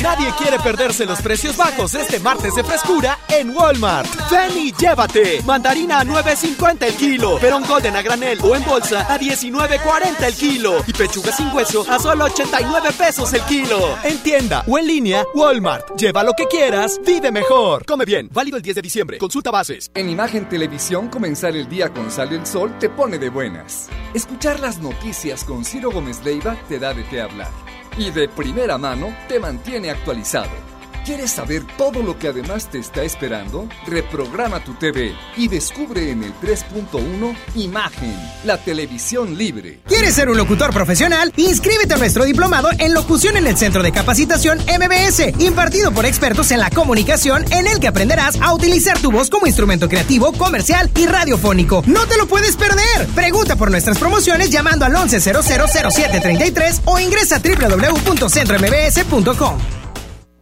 Speaker 15: Nadie quiere perderse los precios bajos este martes de frescura en Walmart. Ven y llévate. Mandarina a 9.50 el kilo. Perón Golden a granel o en bolsa a 19.40 el kilo. Y pechuga sin hueso a solo 89 pesos el kilo. En tienda o en línea, Walmart. Lleva lo que quieras, vive mejor. Come bien. Válido el 10 de diciembre. Consulta bases.
Speaker 42: En Imagen Televisión, comenzar el día con Sale el Sol te pone de buenas. Escuchar las noticias con Ciro Gómez Leiva te da de qué hablar y de primera mano te mantiene actualizado. ¿Quieres saber todo lo que además te está esperando? Reprograma tu TV y descubre en el 3.1 Imagen, la televisión libre.
Speaker 53: ¿Quieres ser un locutor profesional? Inscríbete a nuestro diplomado en locución en el Centro de Capacitación MBS, impartido por expertos en la comunicación, en el que aprenderás a utilizar tu voz como instrumento creativo, comercial y radiofónico. ¡No te lo puedes perder! Pregunta por nuestras promociones llamando al 11000733 o ingresa a www.centrombs.com.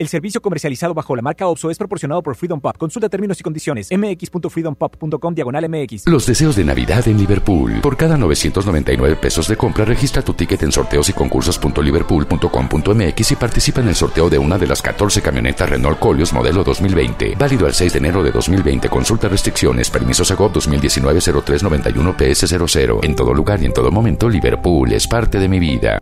Speaker 54: El servicio comercializado bajo la marca OPSO es proporcionado por Freedom Pop. Consulta términos y condiciones. mx.freedompop.com diagonal mx.
Speaker 29: Los deseos de Navidad en Liverpool. Por cada 999 pesos de compra, registra tu ticket en sorteos y concursos.liverpool.com.mx y participa en el sorteo de una de las 14 camionetas Renault Colios modelo 2020. Válido al 6 de enero de 2020. Consulta restricciones. Permisos AGOP 2019-0391 PS00. En todo lugar y en todo momento, Liverpool es parte de mi vida.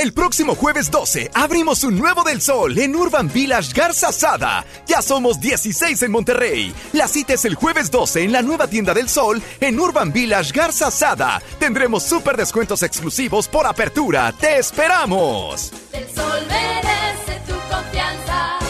Speaker 17: El próximo jueves 12 abrimos un nuevo del sol en Urban Village Garza Sada. Ya somos 16 en Monterrey. La cita es el jueves 12 en la nueva tienda del sol en Urban Village Garza Sada. Tendremos súper descuentos exclusivos por apertura. ¡Te esperamos!
Speaker 55: El sol merece tu confianza.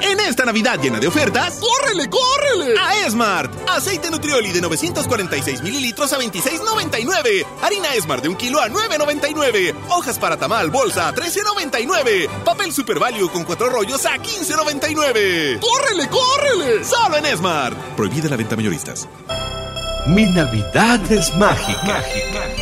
Speaker 10: En esta Navidad llena de ofertas, ¡córrele, córrele! A Esmart. Aceite Nutrioli de 946 mililitros a 26,99. Harina Esmart de un kilo a 9,99. Hojas para tamal, bolsa a 13,99. Papel Super Value con cuatro rollos a 15,99. ¡Córrele, córrele! Solo en Esmart. Prohibida la venta mayoristas.
Speaker 56: Mi Navidad es mágica. mágica.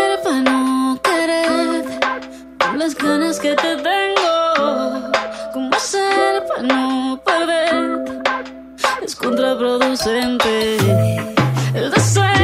Speaker 55: las ganas que te tengo? ¿Cómo hacer para no perder? Es contraproducente. El deseo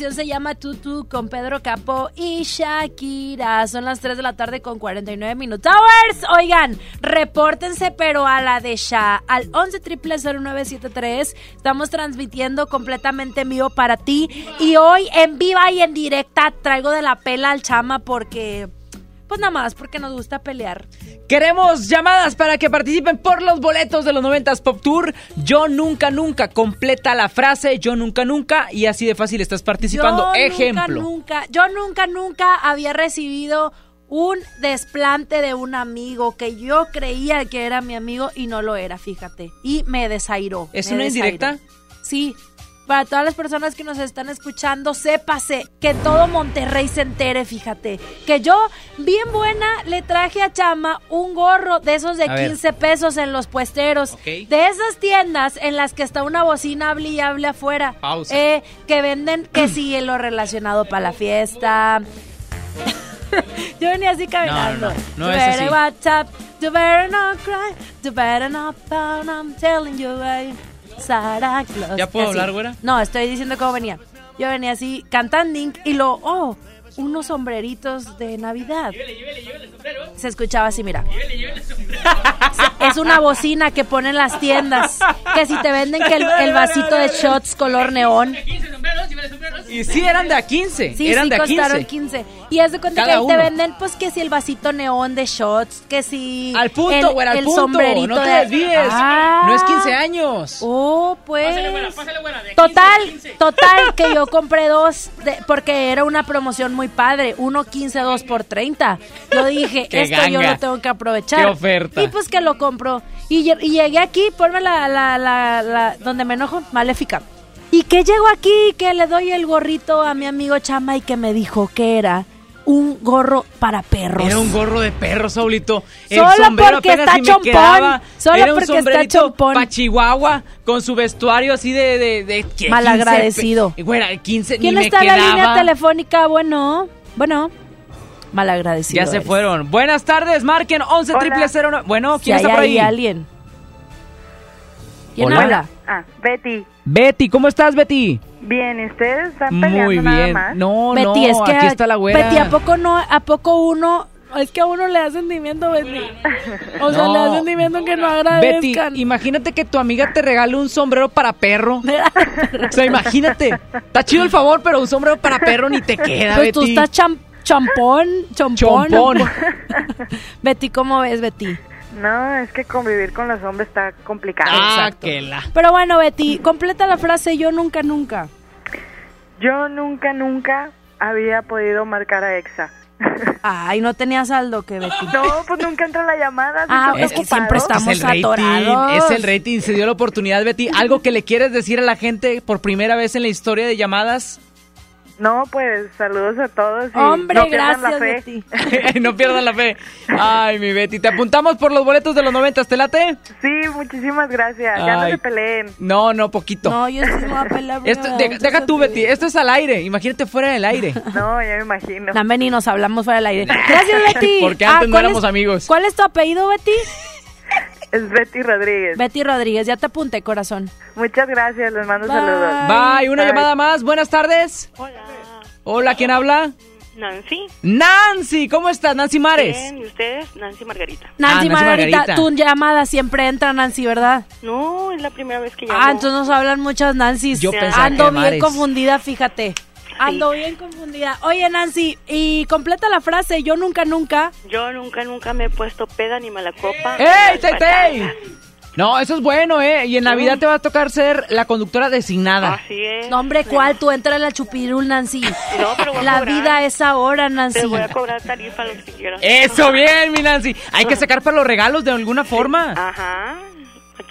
Speaker 2: se llama Tutu con Pedro Capo y Shakira. Son las 3 de la tarde con 49 minutos. Hours. Oigan, repórtense, pero a la de Sha, al 11 0973. Estamos transmitiendo completamente en vivo para ti. Y hoy en viva y en directa traigo de la pela al chama porque. Pues nada más, porque nos gusta pelear.
Speaker 1: Queremos llamadas para que participen por los boletos de los 90s Pop Tour. Yo nunca, nunca. Completa la frase yo nunca, nunca. Y así de fácil estás participando.
Speaker 2: Yo
Speaker 1: Ejemplo.
Speaker 2: Nunca, nunca, yo nunca, nunca había recibido un desplante de un amigo que yo creía que era mi amigo y no lo era, fíjate. Y me desairó.
Speaker 1: ¿Es
Speaker 2: me
Speaker 1: una
Speaker 2: desairó.
Speaker 1: indirecta?
Speaker 2: Sí. Para todas las personas que nos están escuchando, sépase que todo Monterrey se entere, fíjate. Que yo, bien buena, le traje a Chama un gorro de esos de
Speaker 1: A ver.
Speaker 2: 15 pesos en los puesteros. De esas tiendas en las que está una bocina hable y hable afuera.
Speaker 1: Pausa.
Speaker 2: Eh, que venden que sí lo relacionado para la fiesta. Yo venía así caminando.
Speaker 1: No, no, no, no es así.
Speaker 2: you better not cry, you better not pound, I'm telling you, I, Claus.
Speaker 1: ¿Ya puedo
Speaker 2: Así.
Speaker 1: hablar, güera?
Speaker 2: No, estoy diciendo cómo venía. Yo venía así cantando y lo, oh, unos sombreritos de Navidad. Se escuchaba así, mira. Es una bocina que ponen las tiendas. Que si te venden que el, el vasito de shots color neón.
Speaker 1: Y sí, eran de a 15.
Speaker 2: Sí,
Speaker 1: eran
Speaker 2: sí,
Speaker 1: de a
Speaker 2: costaron
Speaker 1: 15.
Speaker 2: 15. Y haz de cuenta
Speaker 1: Cada
Speaker 2: que ahí te venden, pues, que si el vasito neón de shots, que si.
Speaker 1: Al punto,
Speaker 2: el,
Speaker 1: güera, al
Speaker 2: el
Speaker 1: punto.
Speaker 2: sombrerito
Speaker 1: No te
Speaker 2: de-
Speaker 1: desvíes.
Speaker 2: Ah.
Speaker 1: No es 15 años.
Speaker 2: Oh, pues. total, total, que yo compré dos, de- porque era una promoción muy padre. Uno 15, dos por 30. Yo dije, esto yo lo tengo que aprovechar.
Speaker 1: Qué oferta.
Speaker 2: Y pues que lo compro. Y, lle- y llegué aquí, ponme la, la, la, la- donde me enojo, maléfica. Y que llego aquí, que le doy el gorrito a mi amigo Chama y que me dijo que era un gorro para perros.
Speaker 1: Era un gorro de perro, Saulito. El
Speaker 2: Solo
Speaker 1: sombrero
Speaker 2: porque
Speaker 1: apenas
Speaker 2: está
Speaker 1: si me
Speaker 2: chompón.
Speaker 1: quedaba.
Speaker 2: Solo
Speaker 1: Era un
Speaker 2: porque está chompón.
Speaker 1: pa' Chihuahua con su vestuario así de... de, de ¿qué? 15
Speaker 2: Malagradecido.
Speaker 1: Güera, 15
Speaker 2: ¿Quién
Speaker 1: ni me
Speaker 2: está en la línea telefónica? Bueno, bueno. Malagradecido.
Speaker 1: Ya se
Speaker 2: eres.
Speaker 1: fueron. Buenas tardes, marquen 11 triple Bueno,
Speaker 2: Si
Speaker 1: ¿quién
Speaker 2: hay
Speaker 1: está por ahí?
Speaker 2: alguien. ¿Quién
Speaker 1: Hola.
Speaker 2: habla?
Speaker 57: Ah, Betty.
Speaker 1: Betty, ¿cómo estás, Betty?
Speaker 57: Bien, ¿y ustedes están peleando
Speaker 1: Muy
Speaker 57: nada
Speaker 1: bien.
Speaker 57: más?
Speaker 1: No,
Speaker 2: Betty,
Speaker 1: no,
Speaker 2: es que
Speaker 1: aquí
Speaker 2: a-
Speaker 1: está la güera.
Speaker 2: Betty, ¿a poco no? ¿A poco uno? Es que a uno le da sentimiento, Betty. O sea,
Speaker 1: No.
Speaker 2: le da sentimiento que no
Speaker 1: Betty,
Speaker 2: agradezcan.
Speaker 1: imagínate que tu amiga te regale un sombrero para perro. o sea, imagínate. Está chido el favor, pero un sombrero para perro ni te queda,
Speaker 2: Pues tú
Speaker 1: Betty.
Speaker 2: estás cham- champón, chompón.
Speaker 1: Chompón.
Speaker 2: Betty, ¿cómo ves, Betty?
Speaker 57: No, es que convivir con los hombres está complicado.
Speaker 1: Ah, que la...
Speaker 2: Pero bueno, Betty, completa la frase yo nunca, nunca.
Speaker 57: Yo nunca, nunca había podido marcar a EXA.
Speaker 2: Ay, no tenía saldo que Betty.
Speaker 57: No, pues nunca entra la llamada.
Speaker 2: Ah,
Speaker 57: siempre
Speaker 2: es que siempre estamos
Speaker 1: es el rating,
Speaker 2: atorados.
Speaker 1: es el rating, se dio la oportunidad, Betty. ¿Algo que le quieres decir a la gente por primera vez en la historia de llamadas?
Speaker 57: No, pues saludos a todos. Y
Speaker 2: Hombre,
Speaker 57: no pierdan
Speaker 2: gracias,
Speaker 57: la fe.
Speaker 2: Betty.
Speaker 1: no pierdan la fe. Ay, mi Betty. Te apuntamos por los boletos de los noventas, ¿te late?
Speaker 57: Sí, muchísimas gracias. Ya no se peleen.
Speaker 1: No, no, poquito.
Speaker 2: No, yo sí me voy a pelar.
Speaker 1: Esto, deja, tú, Betty. Esto es al aire. Imagínate fuera del aire.
Speaker 57: No, ya me imagino.
Speaker 2: Dame ni nos hablamos fuera del aire. Gracias, Betty.
Speaker 1: Porque antes no
Speaker 2: ¿cuál
Speaker 1: éramos
Speaker 2: es-
Speaker 1: amigos.
Speaker 2: ¿Cuál es tu apellido, Betty?
Speaker 57: Es Betty Rodríguez.
Speaker 2: Betty Rodríguez. Ya te apunté, corazón.
Speaker 57: Muchas gracias, les mando
Speaker 2: Bye.
Speaker 57: saludos.
Speaker 1: Bye. Una
Speaker 57: Bye.
Speaker 1: llamada más. Buenas tardes. Hola. Hola, ¿quién habla?
Speaker 58: Nancy.
Speaker 1: Nancy. ¿Cómo estás, Nancy Mares?
Speaker 58: Bien, ¿y ustedes? Nancy Margarita.
Speaker 2: Nancy,
Speaker 1: Ah, Nancy
Speaker 2: Margarita,
Speaker 1: Margarita.
Speaker 2: tu llamada siempre entra, Nancy, ¿verdad?
Speaker 58: No, es la primera vez que llamo.
Speaker 2: Ah, entonces nos hablan muchas Nancys.
Speaker 1: Yo pensaba
Speaker 2: Ando
Speaker 1: que
Speaker 2: bien
Speaker 1: Mares.
Speaker 2: confundida, fíjate. Ando bien confundida. Oye, Nancy, y completa la frase, yo nunca, nunca.
Speaker 58: Yo nunca, nunca me he puesto peda ni mala copa.
Speaker 1: ¡Ey,
Speaker 58: patadas.
Speaker 1: No, eso es bueno, ¿eh? Y en Navidad te va a tocar ser la conductora designada.
Speaker 58: Así es.
Speaker 2: No, hombre, ¿cuál? Tú entra en la chupirul, Nancy.
Speaker 58: No, pero voy a
Speaker 2: La
Speaker 58: cobrar.
Speaker 2: vida es ahora, Nancy.
Speaker 58: Te voy a cobrar tarifa lo que quieras.
Speaker 1: Eso, bien, mi Nancy. Hay que sacar para los regalos de alguna forma.
Speaker 58: Ajá.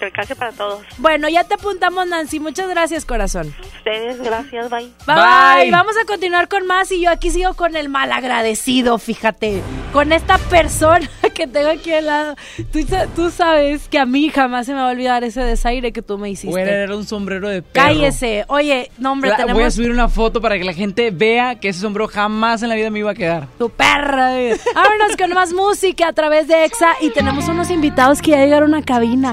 Speaker 58: Que alcance para todos.
Speaker 2: Bueno, ya te apuntamos, Nancy. Muchas gracias, corazón.
Speaker 58: Ustedes, gracias, bye.
Speaker 2: Bye,
Speaker 1: Bye.
Speaker 2: bye. Vamos a continuar con más y yo aquí sigo con el malagradecido, fíjate. Con esta persona que tengo aquí al lado. Tú, sa- tú sabes que a mí jamás se me va a olvidar ese desaire que tú me hiciste.
Speaker 1: Voy a heredar un sombrero de perro.
Speaker 2: Cállese. Oye, no, hombre,
Speaker 1: La-
Speaker 2: tenemos
Speaker 1: Voy a subir una foto para que la gente vea que ese sombrero jamás en la vida me iba a quedar.
Speaker 2: tu perra. Vámonos con más música a través de EXA y tenemos unos invitados que ya llegaron a cabina.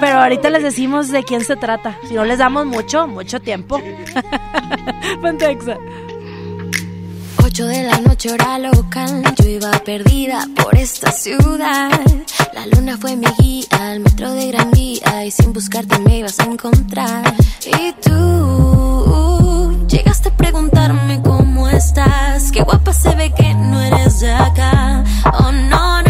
Speaker 2: Pero ahorita les decimos de quién se trata. Si no les damos mucho, mucho tiempo. Ponte EXA.
Speaker 59: 8 de la noche hora local, yo iba perdida por esta ciudad. La luna fue mi guía, al metro de Gran Vía y sin buscarte me ibas a encontrar. Y tú llegaste a preguntarme cómo estás, qué guapa se ve que no eres de acá. Oh no no,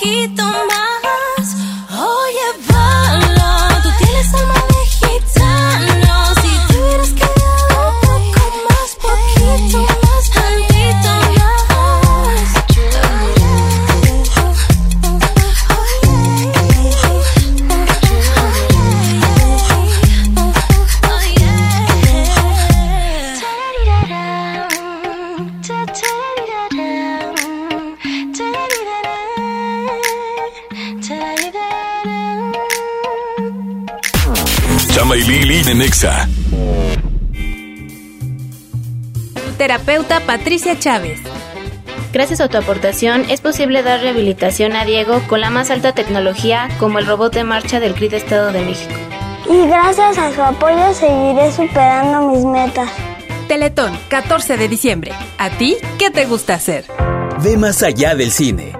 Speaker 59: más, poquito
Speaker 60: Terapeuta Patricia Chávez.
Speaker 61: Gracias a tu aportación es posible dar rehabilitación a Diego con la más alta tecnología como el robot de marcha del CRID Estado de México.
Speaker 62: Y gracias a su apoyo seguiré superando mis metas.
Speaker 60: Teletón, 14 de diciembre. ¿A ti qué te gusta hacer?
Speaker 63: Ve más allá del cine.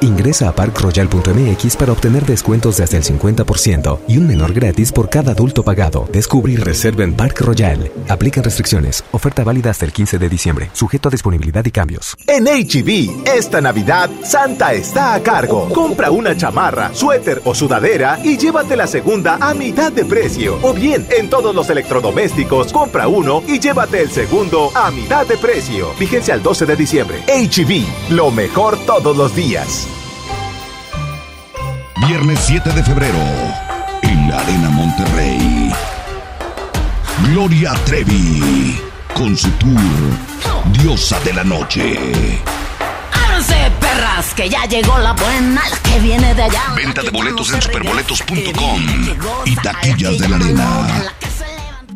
Speaker 42: Ingresa a parkroyal.mx para obtener descuentos de hasta el 50% y un menor gratis por cada adulto pagado. Descubre y reserva en Park Royal. Aplican restricciones. Oferta válida hasta el 15 de diciembre. Sujeto a disponibilidad y cambios.
Speaker 64: En HB, esta Navidad, Santa está a cargo. Compra una chamarra, suéter o sudadera y llévate la segunda a mitad de precio. O bien, en todos los electrodomésticos, compra uno y llévate el segundo a mitad de precio. Vigencia al 12 de diciembre. HB, lo mejor todos los días.
Speaker 65: Viernes 7 de febrero, en la Arena Monterrey. Gloria Trevi, con su tour Diosa de la Noche.
Speaker 66: Ábranse, perras, que ya llegó la buena, la que viene de allá.
Speaker 65: Venta de boletos en superboletos.com y taquillas de la arena.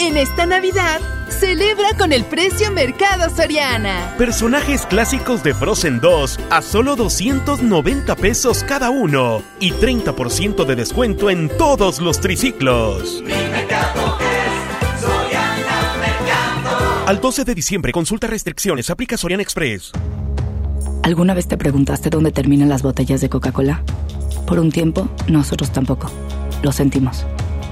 Speaker 67: En esta Navidad, celebra con el precio Mercado Soriana.
Speaker 68: Personajes clásicos de Frozen 2 a solo 290 pesos cada uno y 30% de descuento en todos los triciclos. Al 12 de diciembre, consulta restricciones, aplica Soriana Express.
Speaker 69: ¿Alguna vez te preguntaste dónde terminan las botellas de Coca-Cola? Por un tiempo, nosotros tampoco. Lo sentimos.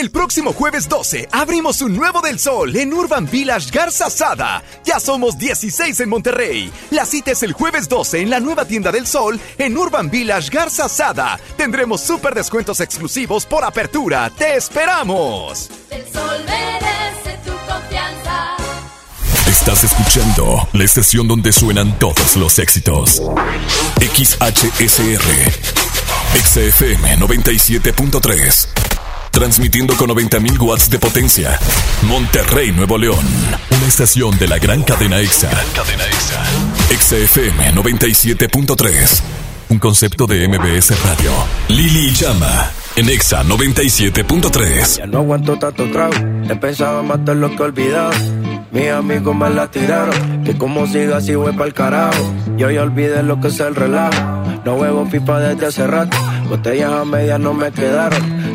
Speaker 17: El próximo jueves 12 abrimos un nuevo del sol en Urban Village Garza Sada. Ya somos 16 en Monterrey. La cita es el jueves 12 en la nueva tienda del sol en Urban Village Garza Sada. Tendremos súper descuentos exclusivos por apertura. ¡Te esperamos!
Speaker 66: El sol merece tu confianza.
Speaker 18: Estás escuchando la estación donde suenan todos los éxitos. XHSR. XFM 97.3. Transmitiendo con 90.000 watts de potencia. Monterrey, Nuevo León. Una estación de la gran cadena EXA. cadena EXA. XFM 97.3. Un concepto de MBS Radio. Lili Llama. En EXA 97.3.
Speaker 70: Ya no aguanto tanto trago. He pensado matar lo que olvidado. Mis amigos me la tiraron. Que como siga así voy pa'l carajo. Yo ya olvidé lo que es el relajo. No huevo pipa desde hace rato. Botellas a medias no me quedaron.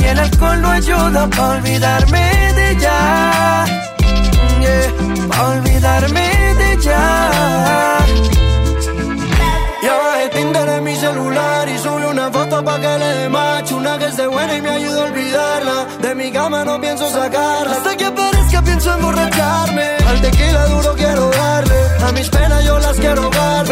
Speaker 21: y el alcohol no ayuda para olvidarme de ella. Yeah, para olvidarme de ella. Ya bajé Tinder en mi celular y subí una foto pa' que le dé match Una que esté buena y me ayuda a olvidarla. De mi cama no pienso sacarla. Hasta que aparezca pienso emborracharme. Al tequila duro quiero darle. A mis penas yo las quiero ahogar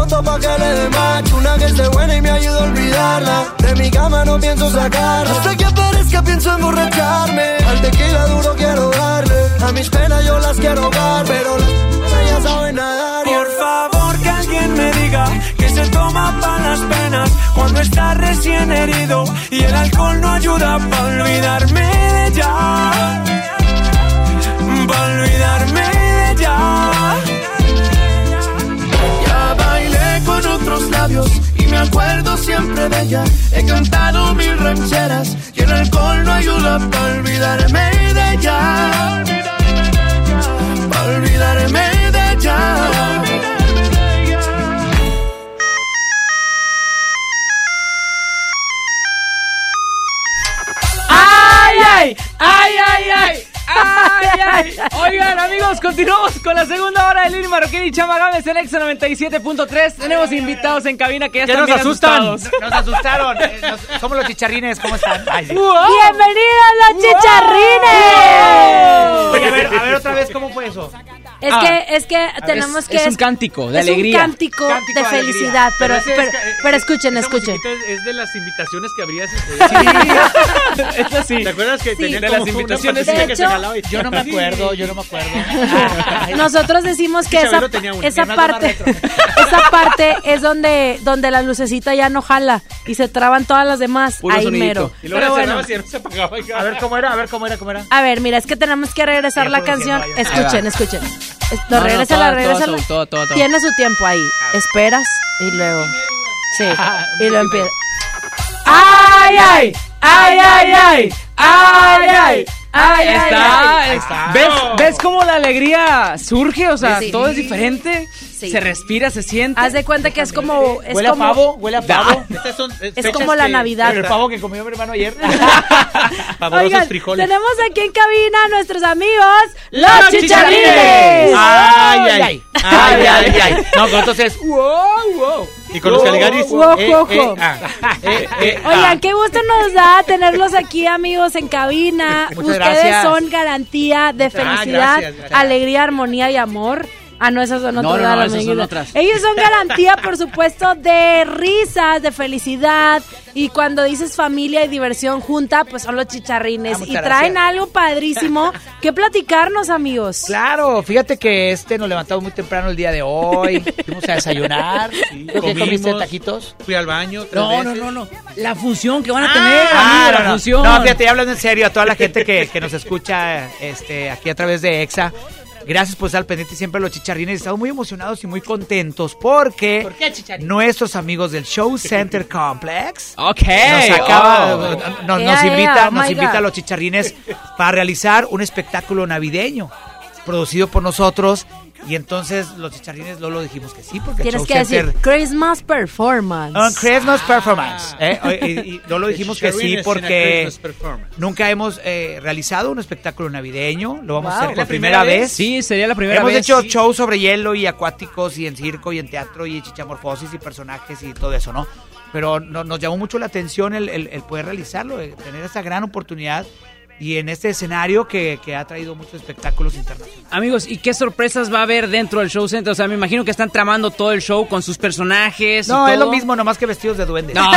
Speaker 21: foto pa' que le dé match Una que esté buena y me ayuda a olvidarla. De mi cama no pienso sacarla. Hasta que aparezca pienso emborracharme. Al tequila duro quiero darle. A mis penas yo las quiero ahogar Pero las ya saben nadar. Por favor que alguien me diga Que se toma para las penas Cuando está recién herido Y el alcohol no ayuda para olvidarme de ella. Para olvidarme de ella con otros labios y me acuerdo siempre de ella. He cantado mil rancheras y el alcohol no ayuda para olvidarme de ella. Para olvidarme de ella.
Speaker 71: ¡Ay, ay! ¡Ay, ay, ay! ¡Ay, ay! Oigan, amigos, continuamos con la segunda hora de Lili Marroquín y Chama Gámez en Exa 97.3. Tenemos invitados en cabina que ya
Speaker 72: ¿Qué
Speaker 71: están
Speaker 72: nos
Speaker 71: bien
Speaker 72: asustan?
Speaker 71: asustados.
Speaker 72: Nos asustaron. Eh, nos- somos los chicharrines, ¿cómo están? Ay, sí.
Speaker 2: ¡Bienvenidos los chicharrines!
Speaker 72: Oye, a ver, a ver otra vez, ¿cómo fue eso?
Speaker 2: Es
Speaker 71: Ah.
Speaker 2: que, es que tenemos
Speaker 71: es-
Speaker 2: que...
Speaker 71: es un cántico de
Speaker 2: es
Speaker 71: alegría.
Speaker 2: un cántico,
Speaker 72: Cántico
Speaker 2: de
Speaker 72: de alegría.
Speaker 2: felicidad, pero, pero,
Speaker 40: es- eh,
Speaker 2: pero escuchen, escuchen.
Speaker 40: Es, es de las invitaciones que abrías.
Speaker 71: Es así.
Speaker 40: ¿Te acuerdas que
Speaker 2: Sí.
Speaker 40: tenía
Speaker 71: De las invitaciones.
Speaker 40: partecita
Speaker 2: De
Speaker 40: que se y-
Speaker 72: Yo no me
Speaker 40: Sí.
Speaker 72: acuerdo, yo no me acuerdo.
Speaker 2: Nosotros decimos que
Speaker 40: Sí,
Speaker 2: esa,
Speaker 40: es
Speaker 2: parte esa parte es donde donde la lucecita ya no jala y se traban todas las demás
Speaker 71: Puro
Speaker 2: ahí
Speaker 71: sonidito.
Speaker 2: mero.
Speaker 40: Y luego
Speaker 2: Pero bueno,
Speaker 40: no se apagaba. y-
Speaker 72: A ver cómo era, a ver cómo era, cómo era.
Speaker 2: a ver, mira, es que tenemos que regresar la canción. Escuchen, escuchen.
Speaker 71: No,
Speaker 2: No,
Speaker 71: no,
Speaker 2: regresa
Speaker 71: toda-
Speaker 2: la regresa
Speaker 71: toda su- todo, todo, todo.
Speaker 2: Tiene su tiempo ahí. Esperas y luego Sí, y lo empieza.
Speaker 71: ¡Ay, ay! ¡Ay, ay, ay! ¡Ay, ay!
Speaker 2: Ay,
Speaker 71: Ahí
Speaker 2: ay,
Speaker 71: está.
Speaker 2: ay.
Speaker 71: es- ¿Ves, ¿Ves cómo la alegría surge? O sea,
Speaker 2: Sí.
Speaker 71: todo es diferente.
Speaker 2: Sí.
Speaker 71: Se respira, se siente.
Speaker 2: Haz de cuenta que es como es
Speaker 72: Huele a
Speaker 2: como
Speaker 72: pavo, huele a pavo.
Speaker 40: Estas son, eh,
Speaker 2: es como la
Speaker 40: que-
Speaker 2: Navidad.
Speaker 72: El pavo que comió mi hermano ayer.
Speaker 2: Oigan,
Speaker 40: frijoles.
Speaker 2: tenemos aquí en cabina a nuestros amigos los
Speaker 71: ¡Los
Speaker 2: chicharrines.
Speaker 71: chicharrines!
Speaker 40: Ay, ay.
Speaker 72: Ay, ay, ay. No, pero entonces,
Speaker 71: ¡Wow, wow!
Speaker 40: Y con los Caligaris.
Speaker 2: Ojo,
Speaker 40: eh,
Speaker 2: ojo.
Speaker 40: eh, ah, eh, eh,
Speaker 2: Oigan,
Speaker 40: ah.
Speaker 2: qué gusto nos da tenerlos aquí, amigos, en cabina.
Speaker 72: Muchas
Speaker 2: Ustedes
Speaker 72: gracias.
Speaker 2: son garantía de felicidad,
Speaker 40: gracias, gracias.
Speaker 2: alegría, armonía y amor. Ah, no, esas son otras.
Speaker 71: no, no,
Speaker 2: las
Speaker 71: esas son
Speaker 2: amiguitas.
Speaker 71: otras.
Speaker 2: Ellos son garantía, por supuesto, de risas, de felicidad. Y cuando dices familia y diversión junta, pues son los chicharrines.
Speaker 72: Ah,
Speaker 2: y traen
Speaker 72: gracias.
Speaker 2: algo padrísimo que platicarnos, amigos.
Speaker 72: claro, fíjate que este nos levantamos muy temprano el día de hoy. Fuimos a desayunar.
Speaker 40: Sí,
Speaker 72: ¿Tú qué comiste
Speaker 40: comimos.
Speaker 72: taquitos?
Speaker 40: Fui al baño.
Speaker 71: No, no,
Speaker 40: veces.
Speaker 71: no, no. La función que van a tener,
Speaker 72: Ah,
Speaker 71: amigo,
Speaker 72: no,
Speaker 71: la
Speaker 72: no.
Speaker 71: función.
Speaker 72: No, fíjate, ya hablando en serio, a toda la gente que, que nos escucha este, aquí a través de EXA. Gracias por estar al pendiente siempre de los chicharrines. Estamos muy emocionados y muy contentos porque
Speaker 71: ¿Por qué, chicharines?
Speaker 72: nuestros amigos del Show Center Complex nos acaba,
Speaker 71: oh.
Speaker 72: nos,
Speaker 2: Yeah,
Speaker 72: nos
Speaker 2: yeah,
Speaker 72: invita,
Speaker 2: oh
Speaker 72: nos invita a los chicharrines para realizar un espectáculo navideño producido por nosotros Y entonces los chicharrines Lolo dijimos que sí, porque
Speaker 2: Tienes
Speaker 72: Show
Speaker 2: que decir Christmas Performance.
Speaker 72: On Christmas Performance. ¿eh? Y, y- y Lolo dijimos que sí
Speaker 40: a
Speaker 72: porque
Speaker 40: Christmas performance.
Speaker 72: nunca hemos eh, realizado un espectáculo navideño. Lo vamos a
Speaker 71: Wow.
Speaker 72: hacer
Speaker 71: ¿La
Speaker 72: por primera
Speaker 71: primera
Speaker 72: vez.
Speaker 71: vez? Sí, sería la primera
Speaker 72: hemos
Speaker 71: vez.
Speaker 72: hecho
Speaker 71: Sí.
Speaker 72: shows sobre hielo y acuáticos y en circo y en teatro y chichamorfosis y personajes y todo eso, ¿no? Pero no- nos llamó mucho la atención el, el- el poder realizarlo, el tener esa gran oportunidad y en este escenario que, que ha traído muchos espectáculos internacionales.
Speaker 71: Amigos, ¿y qué sorpresas va a haber dentro del show center? O sea, me imagino que están tramando todo el show con sus personajes. y
Speaker 72: No, es
Speaker 71: todo.
Speaker 72: lo mismo, nomás que vestidos de duendes.
Speaker 71: No,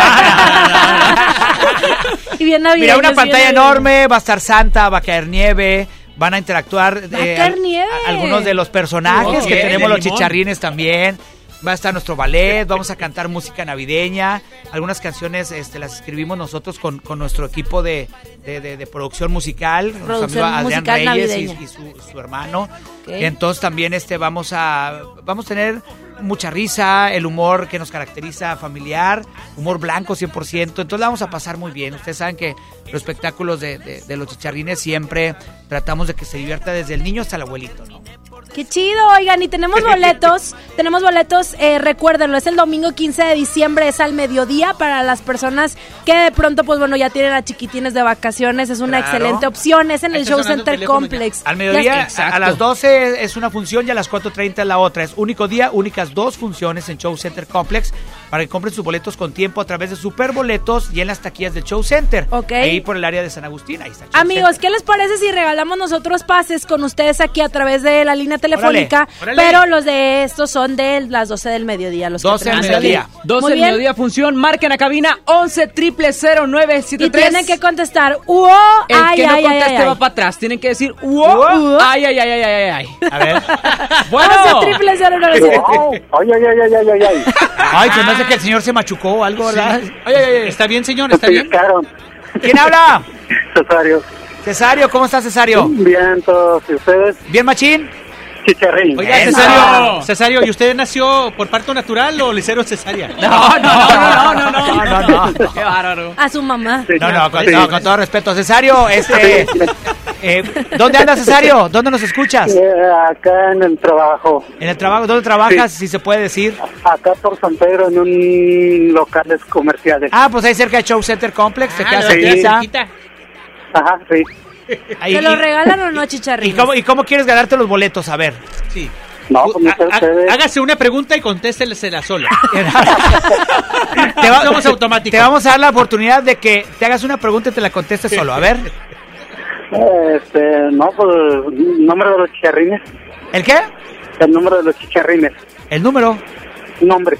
Speaker 2: Y bien
Speaker 72: Mira, una pantalla enorme, va a estar Santa, va a caer nieve, van a interactuar
Speaker 2: Va a
Speaker 72: eh,
Speaker 2: nieve.
Speaker 72: a- algunos de los personajes que tenemos los
Speaker 40: limón.
Speaker 72: chicharrines también. Va a estar nuestro ballet, vamos a cantar música navideña. Algunas canciones este, las escribimos nosotros con, con nuestro equipo de, de- de- de producción musical, nuestro
Speaker 2: Producción
Speaker 72: amigo Adrián
Speaker 2: musical
Speaker 72: Reyes
Speaker 2: navideña.
Speaker 72: y, y su, su hermano. Entonces también este, vamos, a, vamos a tener mucha risa, el humor que nos caracteriza familiar, humor blanco 100%. Entonces la vamos a pasar muy bien. Ustedes saben que los espectáculos de, de- de los chicharrines siempre tratamos de que se divierta desde el niño hasta el abuelito, ¿no?
Speaker 2: Qué chido, oigan, y tenemos boletos, tenemos boletos, eh, recuérdenlo, es el domingo 15 de diciembre, es al mediodía para las personas que de pronto, pues bueno, ya tienen a chiquitines de vacaciones, es una
Speaker 72: Claro.
Speaker 2: excelente opción, es en el Show Center Complex.
Speaker 72: Al mediodía, a, a las 12 es una función y a las 4.30 es la otra. Es único día, únicas dos funciones en Show Center Complex para que compren sus boletos con tiempo a través de Superboletos y en las taquillas del Show Center.
Speaker 2: Ok.
Speaker 72: Ahí por el área de San Agustín, ahí está. Show
Speaker 2: Amigos,
Speaker 72: Center.
Speaker 2: ¿qué les parece si regalamos nosotros pases con ustedes aquí a través de la línea telefónica?
Speaker 40: órale.
Speaker 2: Pero los de estos son de las 12 del mediodía. Los que
Speaker 72: 12 del mediodía.
Speaker 71: 12
Speaker 2: Muy
Speaker 71: del mediodía función, marquen a cabina 11 triple
Speaker 2: Y tienen que contestar, ¡Wow!
Speaker 71: El
Speaker 2: ay,
Speaker 71: que no
Speaker 2: ay,
Speaker 71: conteste
Speaker 2: ay,
Speaker 71: va
Speaker 2: ay.
Speaker 71: para atrás. Tienen que decir. Wow. ¡Ay, ay, ay, ay, ay, ay!
Speaker 72: A ver.
Speaker 71: Bueno,
Speaker 2: 11 triple cero nueve siete tres.
Speaker 6: Ay, ay, ay, ay, ay, ay, ay.
Speaker 72: Ay, se me hace que el señor se machucó o algo, ¿verdad? Ay, ay, ay.
Speaker 40: ¿Está bien, señor?
Speaker 6: Se
Speaker 40: ¿Está bien?
Speaker 72: ¿Quién habla?
Speaker 6: Cesario.
Speaker 72: Cesario, ¿cómo estás, Cesario?
Speaker 6: Bien, todos. ¿Y ustedes?
Speaker 72: ¿Bien, machín?
Speaker 6: Chicharrín.
Speaker 40: Oiga. Cesario, Cesario, ¿y usted nació por parto natural o le hicieron cesárea?
Speaker 71: No, no, no, no, no, no.
Speaker 72: No, no, no.
Speaker 71: Qué bárbaro.
Speaker 2: A su mamá.
Speaker 72: No, no, con,
Speaker 6: Sí.
Speaker 72: no, con todo respeto. Cesario, este... eh, ¿Dónde andas, Cesario? ¿Dónde nos escuchas?
Speaker 6: Eh, acá en el trabajo.
Speaker 72: ¿En el trabajo? ¿Dónde trabajas, si se puede decir?
Speaker 6: Acá por San Pedro en un locales comerciales.
Speaker 72: Ah, pues ahí cerca de Show Center Complex, te
Speaker 40: Ah,
Speaker 72: quedas
Speaker 40: quedar
Speaker 72: cerquita.
Speaker 40: cerquita.
Speaker 6: Ajá, sí.
Speaker 72: Ahí-
Speaker 2: ¿Te lo
Speaker 72: y-
Speaker 2: regalan o no,
Speaker 72: ¿Y
Speaker 2: chicharrín?
Speaker 72: cómo, ¿Y cómo quieres ganarte los boletos? A ver.
Speaker 40: Sí.
Speaker 6: No, pues
Speaker 40: Ha-. Hágase una pregunta y contéstesela sola.
Speaker 72: te, va-
Speaker 40: Somos automáticos.
Speaker 72: te vamos a dar la oportunidad de que te hagas una pregunta y te la contestes solo. A ver.
Speaker 6: Este, no, pues número de los chicharrines.
Speaker 72: ¿El qué?
Speaker 6: El número de los chicharrines.
Speaker 72: El número.
Speaker 6: Nombre.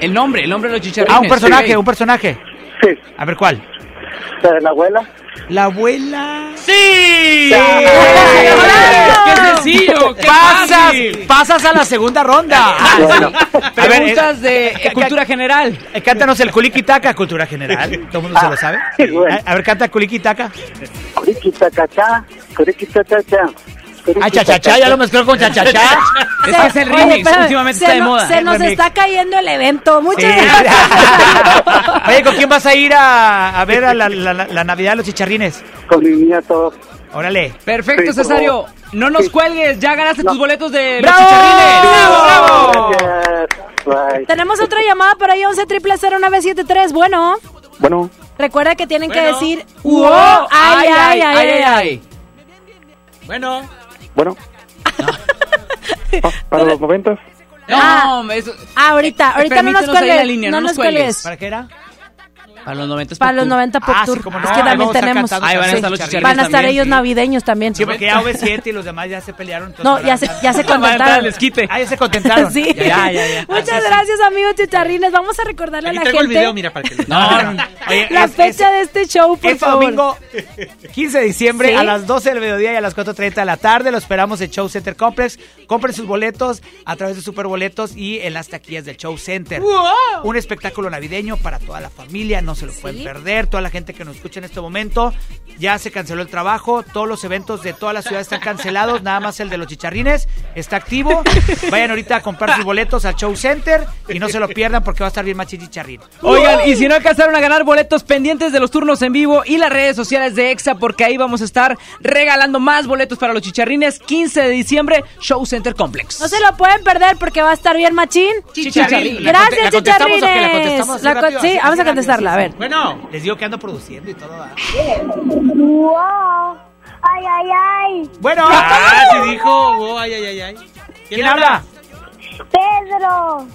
Speaker 71: El nombre, el nombre de los chicharrines.
Speaker 72: Ah, un personaje,
Speaker 71: Sí.
Speaker 72: un personaje.
Speaker 6: Sí.
Speaker 72: A ver, ¿cuál?
Speaker 6: De la abuela.
Speaker 72: La abuela.
Speaker 71: ¡Sí!
Speaker 6: ¡Bravo!
Speaker 71: ¡Qué sencillo! ¡Qué
Speaker 72: Pasas, pasas a la segunda ronda.
Speaker 6: Bueno.
Speaker 71: Preguntas
Speaker 72: eh,
Speaker 71: de
Speaker 72: eh,
Speaker 71: cultura general.
Speaker 72: eh, cántanos el Kulikitaka, cultura general. Todo el mundo se lo sabe.
Speaker 6: sí, bueno.
Speaker 72: A, a ver, canta Kulikitaka.
Speaker 6: Curiquitacachá. Curiquitacachá.
Speaker 72: Ah, chachachá, ya lo mezcló con chachachá.
Speaker 71: Es que es el
Speaker 2: Oye,
Speaker 71: remix, últimamente
Speaker 2: se
Speaker 71: está de
Speaker 2: no-
Speaker 71: moda.
Speaker 2: Se nos
Speaker 72: remix.
Speaker 2: está cayendo el evento. Muchas
Speaker 72: Sí.
Speaker 2: gracias.
Speaker 72: Oye, ¿con quién vas a ir a, a ver a la, la- la- la Navidad de los chicharrines?
Speaker 6: Con mi nieto.
Speaker 72: Órale.
Speaker 71: Perfecto,
Speaker 6: Sí,
Speaker 71: Cesario. No nos cuelgues, ya ganaste tus boletos de
Speaker 72: ¡Bravo!
Speaker 71: los chicharrines. ¡Bravo, bravo!
Speaker 6: Gracias.
Speaker 2: Tenemos otra llamada por ahí, 11 triple 0973. Bueno,
Speaker 6: Bueno,
Speaker 2: recuerda que tienen que decir,
Speaker 71: ¡Wow!
Speaker 2: wow, ay, ay, ay, ay, ay.
Speaker 40: Bueno,
Speaker 6: bueno. Ah, Para los noventas.
Speaker 71: No, eso-
Speaker 2: Ah, ahorita, ahorita no nos cuelgues. no
Speaker 71: no
Speaker 2: nos
Speaker 71: cuelgues.
Speaker 72: ¿Para qué era?
Speaker 71: Para los 90
Speaker 2: Para los 90 Pop
Speaker 72: Ah, sí, cómo
Speaker 2: es
Speaker 72: no,
Speaker 2: que
Speaker 72: ahí
Speaker 2: también tenemos.
Speaker 71: Ahí van a
Speaker 2: Sí.
Speaker 71: estar los chicharrines
Speaker 2: Van a estar
Speaker 71: también.
Speaker 2: ellos navideños también.
Speaker 72: Sí, porque ya OV7 y los demás ya se pelearon.
Speaker 2: No, ya se, ya se contentaron.
Speaker 71: esquite.
Speaker 72: Ah, ya se contentaron.
Speaker 2: Sí.
Speaker 72: Ya, ya, ya.
Speaker 2: Muchas gracias, amigos chicharrines. Vamos a recordarle a la
Speaker 40: traigo el
Speaker 2: gente
Speaker 40: video, mira, para que.
Speaker 71: No, no, no.
Speaker 72: Oye,
Speaker 2: la
Speaker 72: es-
Speaker 2: fecha
Speaker 72: es-
Speaker 2: de este show, por favor.
Speaker 72: domingo 15 de diciembre
Speaker 2: Sí.
Speaker 72: a las 12 del mediodía y a las 4.30 de la tarde. Lo esperamos en Show Center Complex. Compren sus boletos a través de Superboletos y en las taquillas del Show Center. Un espectáculo navideño para toda la familia. No no se lo pueden perder. Toda la gente que nos escucha en este momento, ya se canceló el trabajo, todos los eventos de toda la ciudad están cancelados, nada más el de los chicharrines está activo. Vayan ahorita a comprar sus boletos al Show Center y no se lo pierdan porque va a estar bien machín chicharrín.
Speaker 1: Oigan, y si no alcanzaron a ganar boletos pendientes de los turnos en vivo y las redes sociales de EXA, porque ahí vamos a estar regalando más boletos para los chicharrines. 15 de diciembre, Show Center Complex.
Speaker 2: No se lo pueden perder porque va a estar bien machín.
Speaker 72: Chicharrín. ¿La
Speaker 2: Gracias,
Speaker 72: conte- la contestamos o qué? ¿La
Speaker 2: chicharrines.
Speaker 72: contestamos así
Speaker 2: La con-
Speaker 72: rápido?
Speaker 2: sí,
Speaker 72: Así,
Speaker 2: vamos a contestarla, a ver.
Speaker 72: Bueno, les digo que ando produciendo y todo. ¿verdad?
Speaker 73: ¡Wow! ¡Ay, ay, ay!
Speaker 72: Bueno.
Speaker 40: Ah, sí dijo. Oh, ay, ay, ay, ay.
Speaker 72: ¿Quién habla?
Speaker 73: ¡Pedro!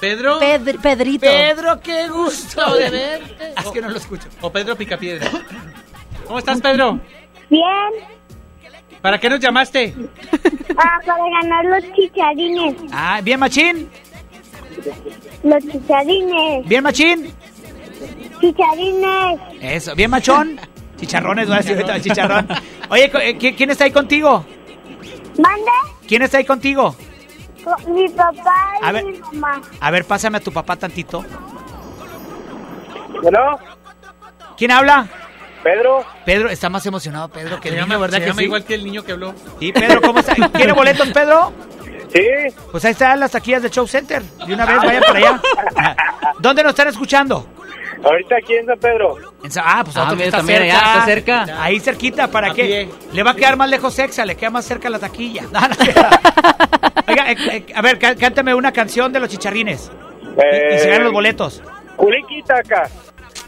Speaker 40: ¿Pedro?
Speaker 2: Pedr- Pedrito.
Speaker 72: Pedro, qué gusto de verte. Es que no lo escucho.
Speaker 40: O Pedro Picapiedra. ¿Cómo estás, Pedro?
Speaker 73: Bien.
Speaker 40: ¿Para qué nos llamaste?
Speaker 73: Ah, para ganar los chicharines.
Speaker 72: Ah, bien machín.
Speaker 73: Los chicharines.
Speaker 72: Bien machín.
Speaker 73: Chicharines.
Speaker 72: Eso, bien machón. Chicharrones, voy a decir ahorita, chicharrón. Oye, eh, ¿qui- ¿quién está ahí contigo?
Speaker 73: ¿Mande?
Speaker 72: ¿Quién está ahí contigo?
Speaker 73: Co- Mi papá y
Speaker 72: A ver.
Speaker 73: mi mamá.
Speaker 72: A ver, pásame a tu papá tantito.
Speaker 6: Bueno,
Speaker 72: ¿Quién habla?
Speaker 6: Pedro.
Speaker 72: Pedro, está más emocionado Pedro que el niño, ¿verdad
Speaker 40: se
Speaker 72: que
Speaker 40: llama
Speaker 72: sí?
Speaker 40: igual que el niño que habló.
Speaker 72: Sí, Pedro, ¿cómo está? ¿Quiere boletos, Pedro?
Speaker 6: Sí.
Speaker 72: Pues ahí están las taquillas del Show Center. De una vez, vayan para allá. ¿Dónde nos están escuchando?
Speaker 6: Ahorita aquí en San Pedro.
Speaker 72: En Sa- Ah, pues
Speaker 1: Ah,
Speaker 72: otro que
Speaker 1: mira,
Speaker 72: está
Speaker 1: también
Speaker 72: cerca.
Speaker 1: allá, está cerca.
Speaker 72: Ahí cerquita, ¿para
Speaker 40: A
Speaker 72: qué?
Speaker 40: pie.
Speaker 72: Le va a quedar más lejos Exa, le queda más cerca la taquilla. No, no. Oiga, eh, eh, a ver, cá- cántame una canción de los chicharrines. Y, y se ganan los boletos.
Speaker 6: Culiquitaca.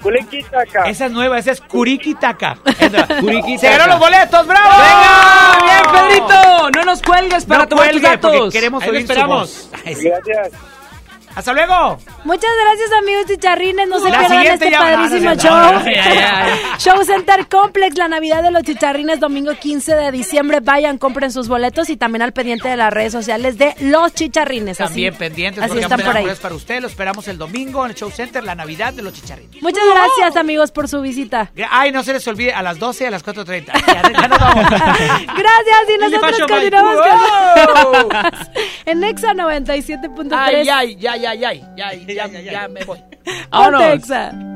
Speaker 6: Culiquitaca.
Speaker 72: Esa es nueva, esa es. Kurikitaka. ¡Se ganó los boletos, bravo!
Speaker 1: ¡Venga! ¡Bien, Pedrito! No nos cuelgues para
Speaker 72: No
Speaker 1: tomar tus
Speaker 72: cuelgue, porque
Speaker 1: datos.
Speaker 72: queremos
Speaker 1: Ahí lo
Speaker 72: oír su
Speaker 1: esperamos.
Speaker 72: voz. Ay, sí.
Speaker 6: Gracias.
Speaker 72: ¡Hasta luego!
Speaker 2: Muchas gracias, amigos chicharrines. No se
Speaker 72: La
Speaker 2: pierdan este
Speaker 72: ya-
Speaker 2: padrísimo
Speaker 72: no, no,
Speaker 2: show.
Speaker 72: no, ya, ya,
Speaker 2: show Center Complex, la Navidad de los chicharrines, domingo 15 de diciembre. Vayan, compren sus boletos y también al pendiente de las redes sociales de los chicharrines. Así-
Speaker 72: También pendientes
Speaker 2: Así
Speaker 72: porque
Speaker 2: están por ahí.
Speaker 72: para usted. Lo esperamos el domingo en el Show Center, la Navidad de los chicharrines.
Speaker 2: Muchas gracias, amigos, por su visita.
Speaker 72: Ay, no se les olvide, a las 12 y a las 4.30. Ya, nos vamos.
Speaker 2: Gracias y nosotros continuamos con en Exa 97.3.
Speaker 72: Ay, ay, ya, ya, ya, ya, ya, ya, ya me voy.
Speaker 2: Exa.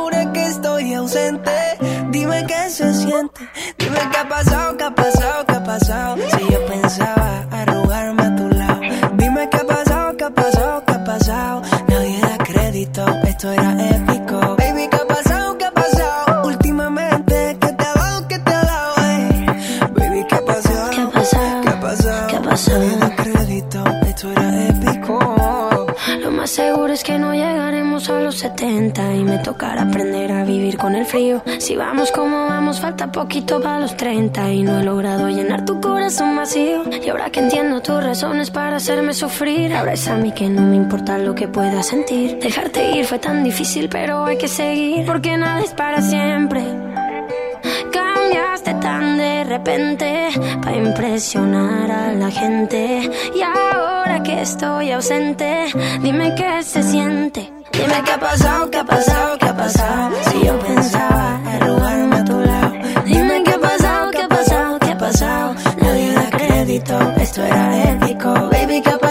Speaker 21: se siente Dime qué ha pasado, qué ha pasado, qué ha pasado. Si yo pensaba arrugarme a tu lado. Dime qué ha pasado, qué ha pasado, qué ha pasado. Nadie da crédito, esto era épico. Baby, qué ha pasado, qué ha pasado Últimamente, ¿qué te ha dado, qué te ha dado? ey? Baby, qué ha pasado, qué ha pasado, qué ha pasado
Speaker 59: ¿Qué ha pasado?
Speaker 21: Nadie da crédito, esto era épico.
Speaker 59: Lo más seguro es que no llegaremos a los 70 y me tocará aprender a vivir con el frío. Si vamos como falta poquito para los 30 y no he logrado llenar tu corazón vacío. Y ahora que entiendo tus razones para hacerme sufrir, ahora es a mí que no me importa lo que pueda sentir. Dejarte ir fue tan difícil, pero hay que seguir porque nada es para siempre. Cambiaste tan de repente para impresionar a la gente. Y ahora que estoy ausente, dime qué se siente.
Speaker 21: Dime qué ha pasado, qué ha pasado, qué ha pasado Si yo pensaba arrugarme
Speaker 59: Dime qué ha pasado, qué ha pasado, qué ha pasado.
Speaker 21: Nadie da crédito, esto era épico Baby, ¿qué ha pasado,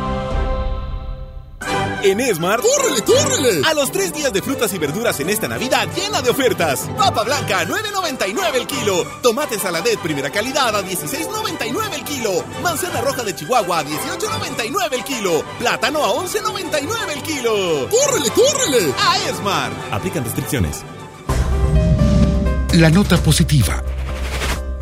Speaker 10: En Esmar, ¡córrele, córrele! A los tres días de frutas y verduras en esta Navidad llena de ofertas. Papa blanca, 9.99 el kilo. Tomate saladet primera calidad a 16.99 el kilo. Manzana roja de Chihuahua a 18.99 el kilo. Plátano a 11.99 el kilo. ¡Córrele, córrele! A Esmar. Aplican restricciones.
Speaker 33: La nota positiva.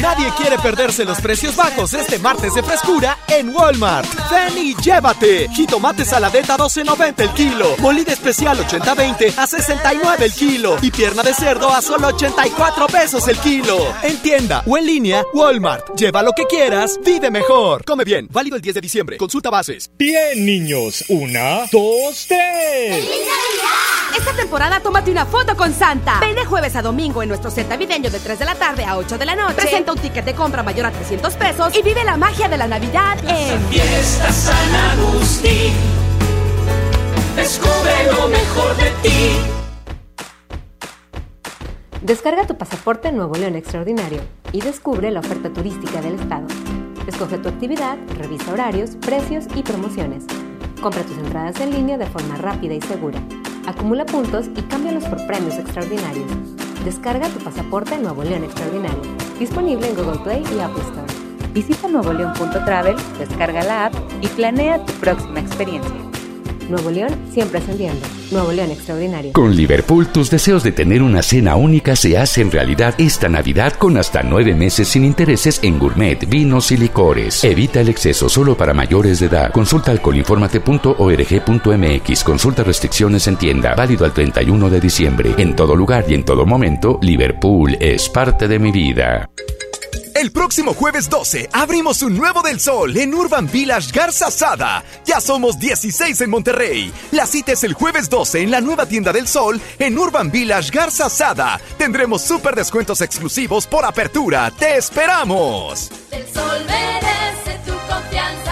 Speaker 15: Nadie quiere perderse los precios bajos este martes de frescura en Walmart. Ven y llévate. Jitomate saladeta 12.90 el kilo. Molida especial 80-20 a 69 el kilo. Y pierna de cerdo a solo 84 pesos el kilo. En tienda o en línea, Walmart. Lleva lo que quieras, vive mejor. Come bien. Válido el 10 de diciembre. Consulta bases.
Speaker 74: Bien, niños. Una, dos, tres.
Speaker 75: Esta temporada tómate una foto con Santa. Ven de jueves a domingo en nuestro set navideño de 3 de la tarde a 8 de la noche. Presenta un ticket de compra mayor a 300 pesos y vive la magia de la Navidad en
Speaker 76: Fiesta San Agustín. Descubre lo mejor de ti.
Speaker 77: Descarga tu pasaporte Nuevo León Extraordinario y descubre la oferta turística del estado. Escoge tu actividad, revisa horarios, precios y promociones. Compra tus entradas en línea de forma rápida y segura. Acumula puntos y cámbialos por premios extraordinarios. Descarga tu pasaporte Nuevo León Extraordinario. Disponible en Google Play y Apple Store. Visita nuevoleón.travel, descarga la app y planea tu próxima experiencia. Nuevo León siempre ascendiendo. Nuevo León Extraordinario.
Speaker 29: Con Liverpool, tus deseos de tener una cena única se hacen realidad esta Navidad con hasta nueve meses sin intereses en gourmet, vinos y licores. Evita el exceso solo para mayores de edad. Consulta alcoholinformate.org.mx. Consulta restricciones en tienda. Válido al 31 de diciembre. En todo lugar y en todo momento, Liverpool es parte de mi vida.
Speaker 17: El próximo jueves 12 abrimos un nuevo del sol en Urban Village Garza Sada. Ya somos 16 en Monterrey. La cita es el jueves 12 en la nueva tienda del sol en Urban Village Garza Sada. Tendremos súper descuentos exclusivos por apertura. ¡Te esperamos!
Speaker 66: El sol merece tu confianza.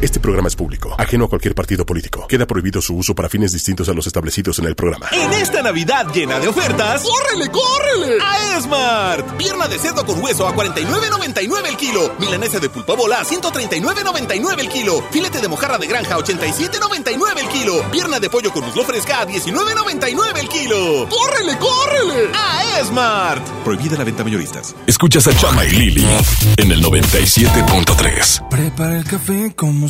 Speaker 78: Este programa es público, ajeno a cualquier partido político. Queda prohibido su uso para fines distintos a los establecidos en el programa.
Speaker 10: En esta Navidad llena de ofertas,
Speaker 79: ¡córrele, córrele!
Speaker 10: A Esmart. Pierna de cerdo con hueso a 49.99 el kilo. Milanesa de pulpa bola a 139.99 el kilo. Filete de mojarra de granja a 87.99 el kilo. Pierna de pollo con muslo fresca a 19.99 el kilo.
Speaker 79: ¡Córrele, córrele!
Speaker 10: A Esmart.
Speaker 18: Prohibida la venta mayoristas. Escuchas a Chama y Lili en el 97.3.
Speaker 21: Prepara el café como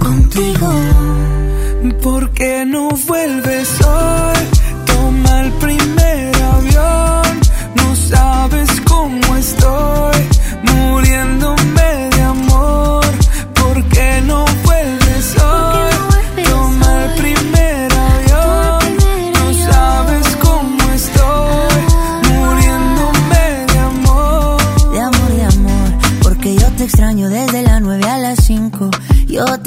Speaker 66: contigo.
Speaker 21: ¿Por qué no vuelves hoy?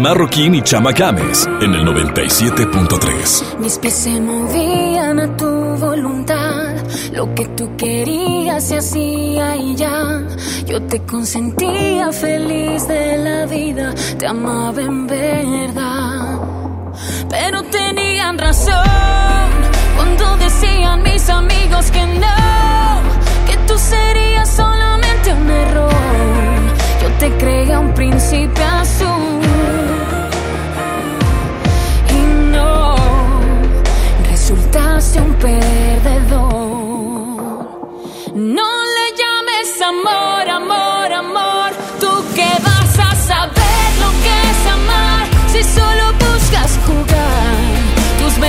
Speaker 18: Marroquín y Chama Games en el 97.3.
Speaker 66: Mis pies se movían a tu voluntad. Lo que tú querías se hacía y ya. Yo te consentía feliz de la vida. Te amaba en verdad. Pero tenían razón cuando decían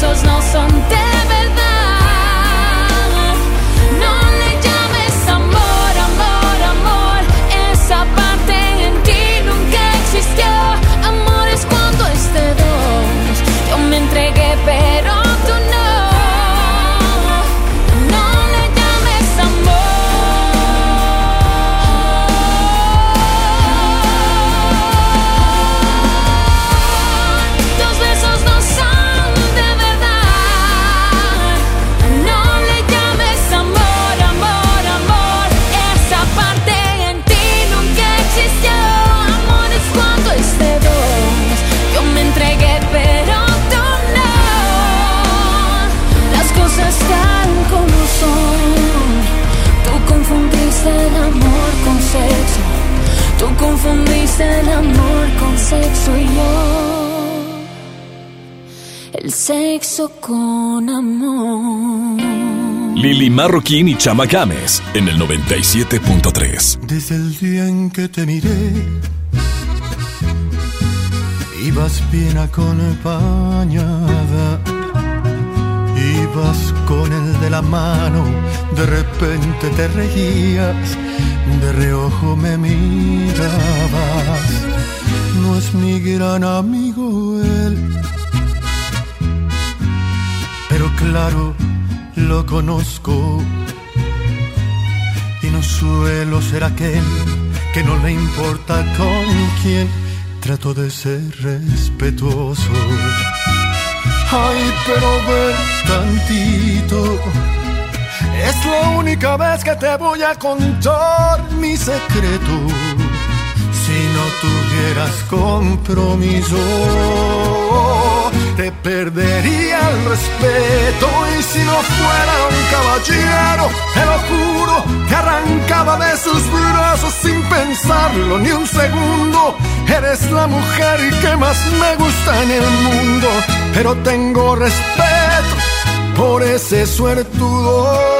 Speaker 66: Tus besos confundiste el amor con sexo y yo. El sexo con amor.
Speaker 80: Lili Marroquín y Chama Games en el 97.3.
Speaker 81: Desde el día en que te miré, ibas bien acompañada. Ibas con el de la mano, de repente te reías, de reojo me mirabas. No es mi gran amigo él, pero claro, lo conozco y no suelo ser aquel que no le importa con quién trato de ser respetuoso. Ay, pero ven tantito. Es la única vez que te voy a contar mi secreto. Si no tuvieras compromiso, te perdería el respeto. Y si no fuera un caballero, te lo juro, te arrancaba de sus brazos sin pensarlo ni un segundo. Eres la mujer que más me gusta en el mundo, pero tengo respeto por ese suertudo.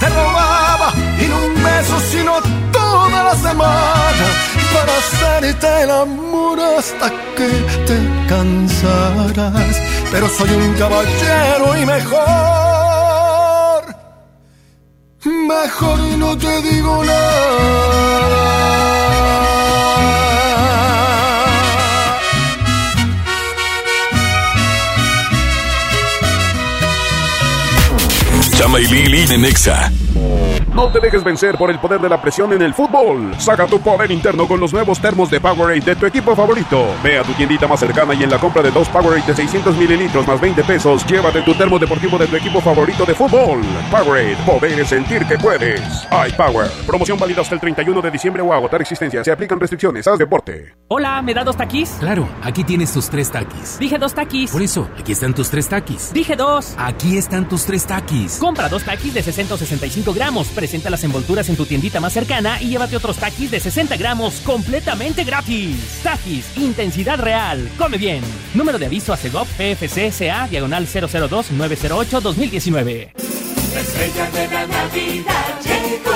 Speaker 81: te robaba y no un beso, sino toda la semana para hacerte el amor hasta que te cansarás. Pero soy un caballero y mejor, mejor no te digo nada.
Speaker 80: Chama y Lili de Nexa.
Speaker 82: No te dejes vencer por el poder de la presión en el fútbol. Saca tu poder interno con los nuevos termos de Powerade de tu equipo favorito. Ve a tu tiendita más cercana y en la compra de dos Powerade de 600 mililitros más 20 pesos, llévate tu termo deportivo de tu equipo favorito de fútbol. Powerade, poder es sentir que puedes. iPower, promoción válida hasta el 31 de diciembre o agotar existencia. Se aplican restricciones. Haz deporte.
Speaker 83: Hola, ¿me da dos taquis?
Speaker 84: Claro, aquí tienes tus tres taquis.
Speaker 83: Dije dos taquis.
Speaker 84: Por eso, aquí están tus tres taquis.
Speaker 83: Dije dos.
Speaker 84: Aquí están tus tres taquis.
Speaker 83: Compra dos taquis de 665 gramos. Presenta las envolturas en tu tiendita más cercana y llévate otros taquis de 60 gramos completamente gratis. Taquis, intensidad real. Come bien. Número de aviso a Segov PFC CA diagonal 002 908 2019.
Speaker 21: La estrella de la Navidad llegó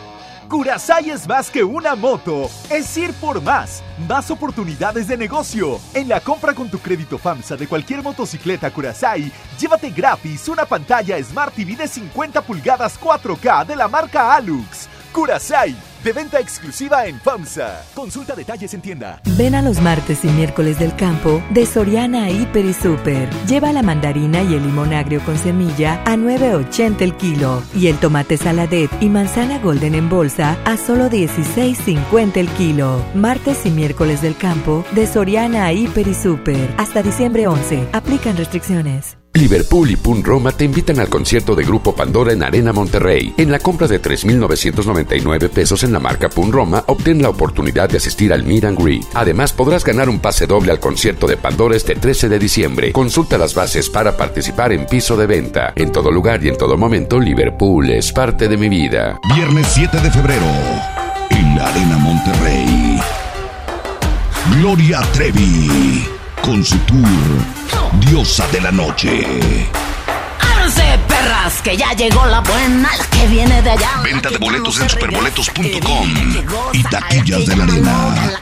Speaker 85: Curasai es más que una moto, es ir por más, más oportunidades de negocio. En la compra con tu crédito FAMSA de cualquier motocicleta Curasai, llévate gratis una pantalla Smart TV de 50 pulgadas 4K de la marca Alux. Curasai, de venta exclusiva en FAMSA. Consulta detalles en tienda.
Speaker 28: Ven a los martes y miércoles del campo de Soriana Hiper y Super. Lleva la mandarina y el limón agrio con semilla a 9.80 el kilo y el tomate saladet y manzana golden en bolsa a solo 16.50 el kilo. Martes y miércoles del campo de Soriana Hiper y Super. Hasta diciembre 11. Aplican restricciones.
Speaker 29: Liverpool y Pun Roma te invitan al concierto de Grupo Pandora en Arena Monterrey. En la compra de 3.999 pesos en la marca Pun Roma, obtén la oportunidad de asistir al Meet and Greet. Además, podrás ganar un pase doble al concierto de Pandora este 13 de diciembre. Consulta las bases para participar en piso de venta. En todo lugar y en todo momento, Liverpool es parte de mi vida.
Speaker 33: Viernes 7 de febrero, en la Arena Monterrey. Gloria Trevi, con su tour Diosa de la Noche.
Speaker 86: Ábranse, perras, que ya llegó la buena, la que viene de allá.
Speaker 33: Venta de boletos en superboletos.com y taquillas de la arena.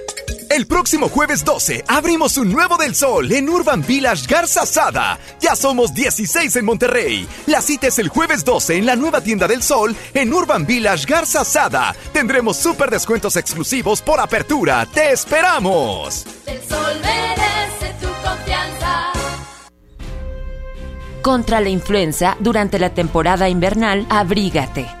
Speaker 85: El próximo jueves 12 abrimos un nuevo del sol en Urban Village Garza Sada. Ya somos 16 en Monterrey. La cita es el jueves 12 en la nueva tienda del sol en Urban Village Garza Sada. Tendremos súper descuentos exclusivos por apertura. ¡Te esperamos!
Speaker 66: El sol merece tu confianza.
Speaker 87: Contra la influenza, durante la temporada invernal, abrígate.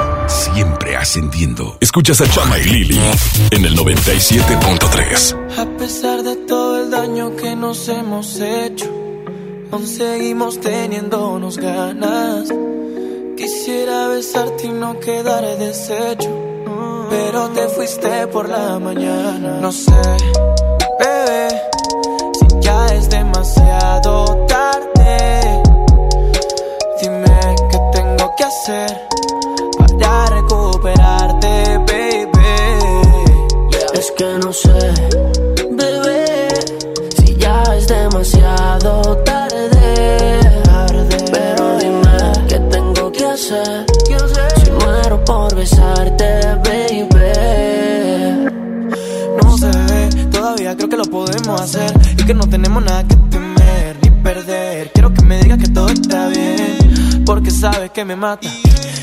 Speaker 33: Siempre ascendiendo.
Speaker 80: Escuchas a Chama y Lili en el 97.3.
Speaker 21: A pesar de todo el daño que nos hemos hecho, aún seguimos teniéndonos ganas. Quisiera besarte y no quedar deshecho, pero te fuiste por la mañana. No sé, bebé, si ya es demasiado tarde. Dime qué tengo que hacer
Speaker 88: no sé, bebé, si ya es demasiado tarde. Pero dime qué tengo que hacer. Si muero por besarte, baby.
Speaker 21: No sé, todavía creo que lo podemos hacer y que no tenemos nada que temer ni perder. Quiero que me digas que todo está bien, porque sabes que me mata.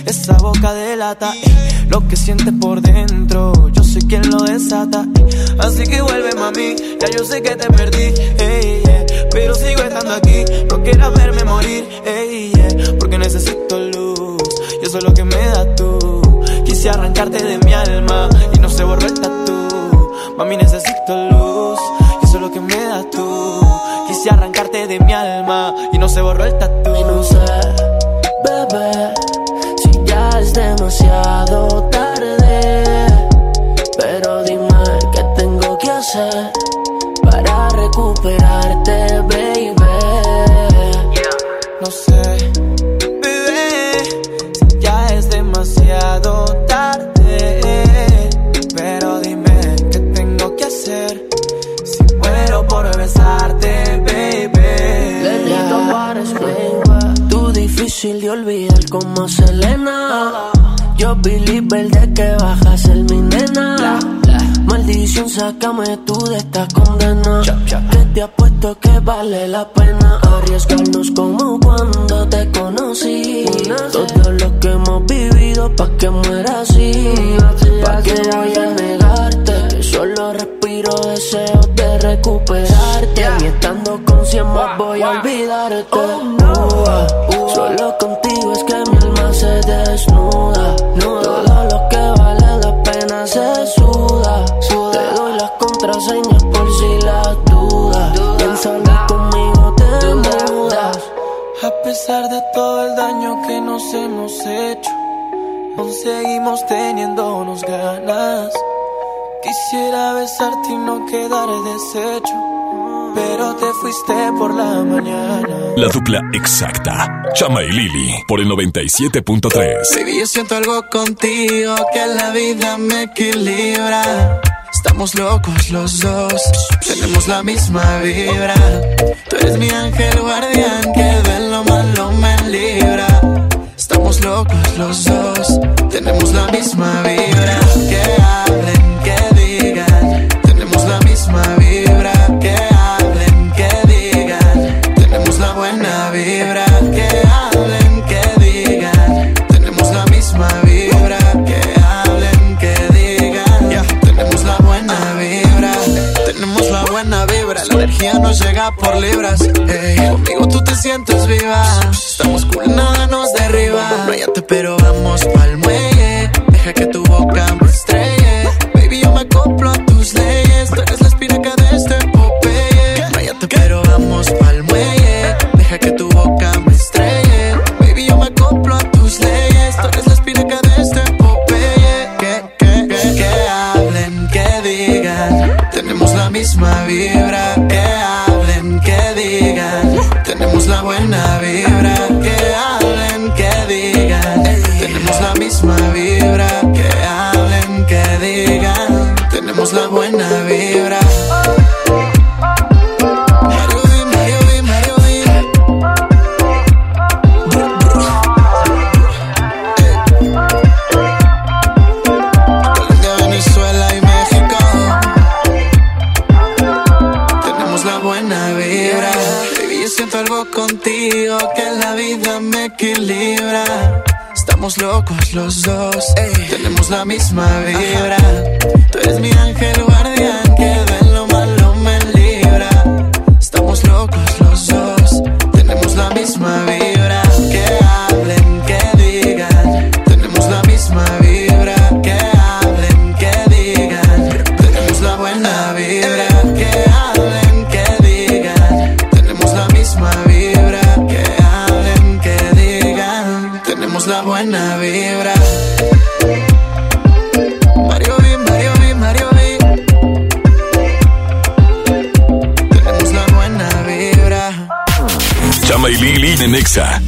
Speaker 21: Esa boca delata eh, lo que sientes por dentro. Soy quien lo desata. Así que vuelve, mami. Ya yo sé que te perdí, ey, yeah. pero sigo estando aquí. No quieras verme morir, ey, yeah. porque necesito luz. Y eso es lo que me da tú. Quise arrancarte de mi alma y no se borró el tatu. Mami, necesito luz. Y eso es lo que me da tú. Quise arrancarte de mi alma y no se borró el tatu.
Speaker 88: Y no sé, bebé, si ya es demasiado tarde. Pero dime qué tengo que hacer para recuperarte, baby.
Speaker 21: No sé, bebé, si ya es demasiado tarde. Pero dime qué tengo que hacer si muero por besarte, baby.
Speaker 88: Para explain, Tú difícil de olvidar como Selena. Yo believer de que bajas el mi nena. Maldición, sácame tú de esta condena. Que te apuesto que vale la pena arriesgarnos como cuando te conocí. Todo lo que hemos vivido pa' que muera así. Pa' que voy a negarte. Que solo respiro deseos de recuperarte. Y estando con cien más voy a olvidarte. Ua. Solo contigo es que mi se desnuda. Todo lo que vale la pena se suda. Te doy las contraseñas por si las dudas. Piénsalo conmigo, te mudas.
Speaker 21: A pesar de todo el daño que nos hemos hecho, aún seguimos teniéndonos ganas. Quisiera besarte y no quedar deshecho, pero te fuiste por la mañana.
Speaker 80: La dupla exacta. Chama y Lili por el 97.3.
Speaker 41: Baby, yo siento algo contigo que la vida me equilibra. Estamos locos los dos, tenemos la misma vibra. Tú eres mi ángel guardián que de lo malo me libra. Estamos locos los dos, tenemos la misma vibra. Que llega por libras. Conmigo tú te sientes viva. Estamos cool, nada nos derriba. No hayate, pero vamos pa'l muelle. Deja que tu boca me estrelle. Locos los dos, tenemos la misma vibra. Tú eres mi ángel guardián
Speaker 18: Lili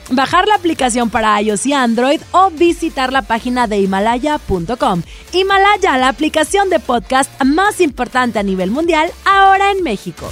Speaker 2: bajar la aplicación para iOS y Android o visitar la página de himalaya.com. Himalaya, la aplicación de podcast más importante a nivel mundial, ahora en México.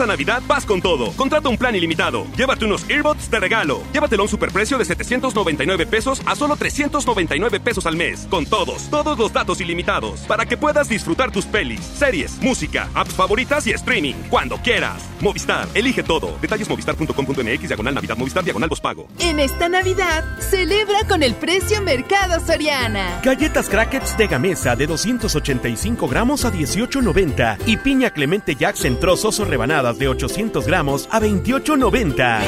Speaker 10: Esta Navidad vas con todo. Contrata un plan ilimitado. Llévate unos earbuds de regalo. Llévatelo a un superprecio de 799 pesos a solo 399 pesos al mes. Con todos, todos los datos ilimitados. Para que puedas disfrutar tus pelis, series, música, apps favoritas y streaming. Cuando quieras. Movistar, elige todo. Detalles movistar.com.mx, diagonal Navidad, Movistar, diagonal pago.
Speaker 89: En esta Navidad, celebra con el precio Mercado Soriana.
Speaker 90: Galletas Crackers de Gamesa de 285 gramos a 18.90 y piña Clemente Jacks en trozos o rebanadas de 800 gramos a 28.90.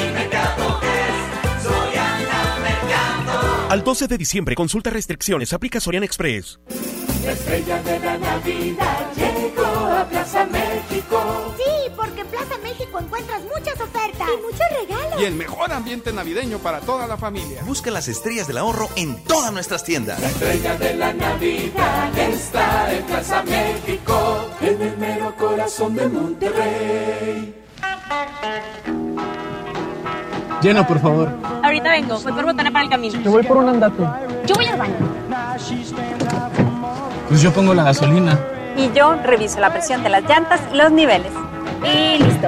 Speaker 90: Al 12 de diciembre, consulta restricciones, aplica Sorian Express.
Speaker 91: La estrella de la Navidad llegó a Plaza México.
Speaker 92: Sí, porque en Plaza México encuentras muchas ofertas y muchos regalos.
Speaker 93: Y el mejor ambiente navideño para toda la familia.
Speaker 47: Busca las estrellas del ahorro en todas nuestras tiendas.
Speaker 91: La estrella de la Navidad está en Plaza México, en el mero corazón de Monterrey.
Speaker 94: Llena, por favor.
Speaker 95: Ahorita vengo, voy por botana para el camino.
Speaker 94: Te voy por un andate.
Speaker 95: Yo voy al baño.
Speaker 94: Pues yo pongo la gasolina.
Speaker 95: Y yo reviso la presión de las llantas y los niveles. Y listo.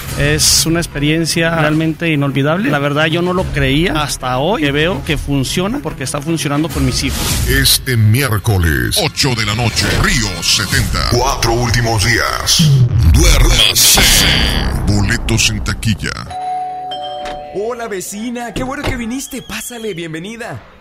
Speaker 96: Es una experiencia realmente inolvidable. La verdad yo no lo creía hasta hoy que veo que funciona porque está funcionando con mis hijos.
Speaker 97: Este miércoles, 8 de la noche, Río 70. Cuatro últimos días. Duérmase. Boletos en taquilla.
Speaker 78: Hola vecina, qué bueno que viniste. Pásale, bienvenida.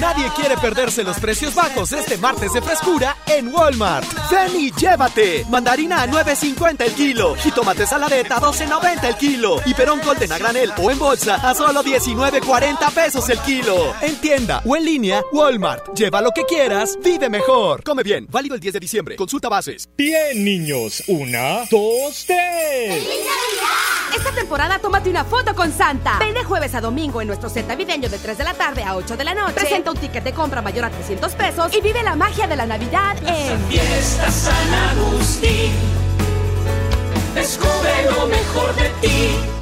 Speaker 15: Nadie quiere perderse los precios bajos este martes de frescura en Walmart. Ven y llévate. Mandarina a 9.50 el kilo. Jitomate saladeta a 12.90 el kilo. Y perón golden a granel o en bolsa a solo 19.40 pesos el kilo. En tienda o en línea, Walmart. Lleva lo que quieras, vive mejor. Come bien. Válido el 10 de diciembre. Consulta bases.
Speaker 98: Bien, niños. Una, dos, tres.
Speaker 99: Esta temporada tómate una foto con Santa. Ven de jueves a domingo en nuestro set navideño de 3 de la tarde a 8 de la noche. Presenta un ticket de compra mayor a 300 pesos y vive la magia de la Navidad en
Speaker 2: Fiesta San Agustín. Descubre lo mejor de ti.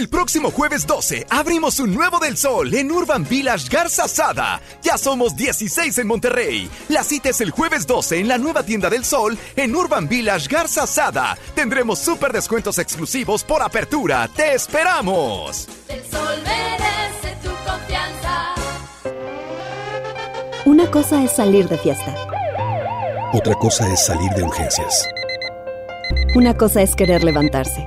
Speaker 17: El próximo jueves 12 abrimos un nuevo del sol en Urban Village Garza Sada. Ya somos 16 en Monterrey. La cita es el jueves 12 en la nueva tienda del sol en Urban Village Garza Sada. Tendremos súper descuentos exclusivos por apertura. ¡Te esperamos!
Speaker 2: El sol merece tu confianza.
Speaker 28: Una cosa es salir de fiesta.
Speaker 100: Otra cosa es salir de urgencias.
Speaker 28: Una cosa es querer levantarse.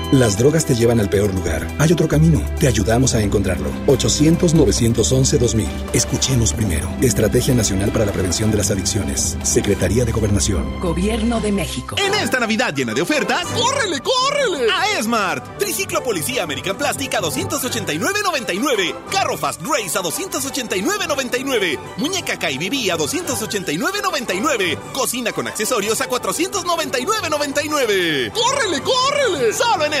Speaker 100: Las drogas te llevan al peor lugar. Hay otro camino. Te ayudamos a encontrarlo. 800-911-2000. Escuchemos primero. Estrategia Nacional para la Prevención de las Adicciones. Secretaría de Gobernación.
Speaker 101: Gobierno de México.
Speaker 10: En esta Navidad llena de ofertas, ¡córrele, córrele! A Esmart. Triciclo Policía American Plastic a 289.99. Carro Fast Race a 289.99. Muñeca KBB a 289.99. Cocina con accesorios a 499.99. ¡Córrele, córrele! Solo en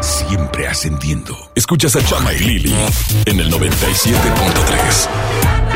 Speaker 33: Siempre ascendiendo.
Speaker 66: Escuchas a Chama y Lili en el 97.3.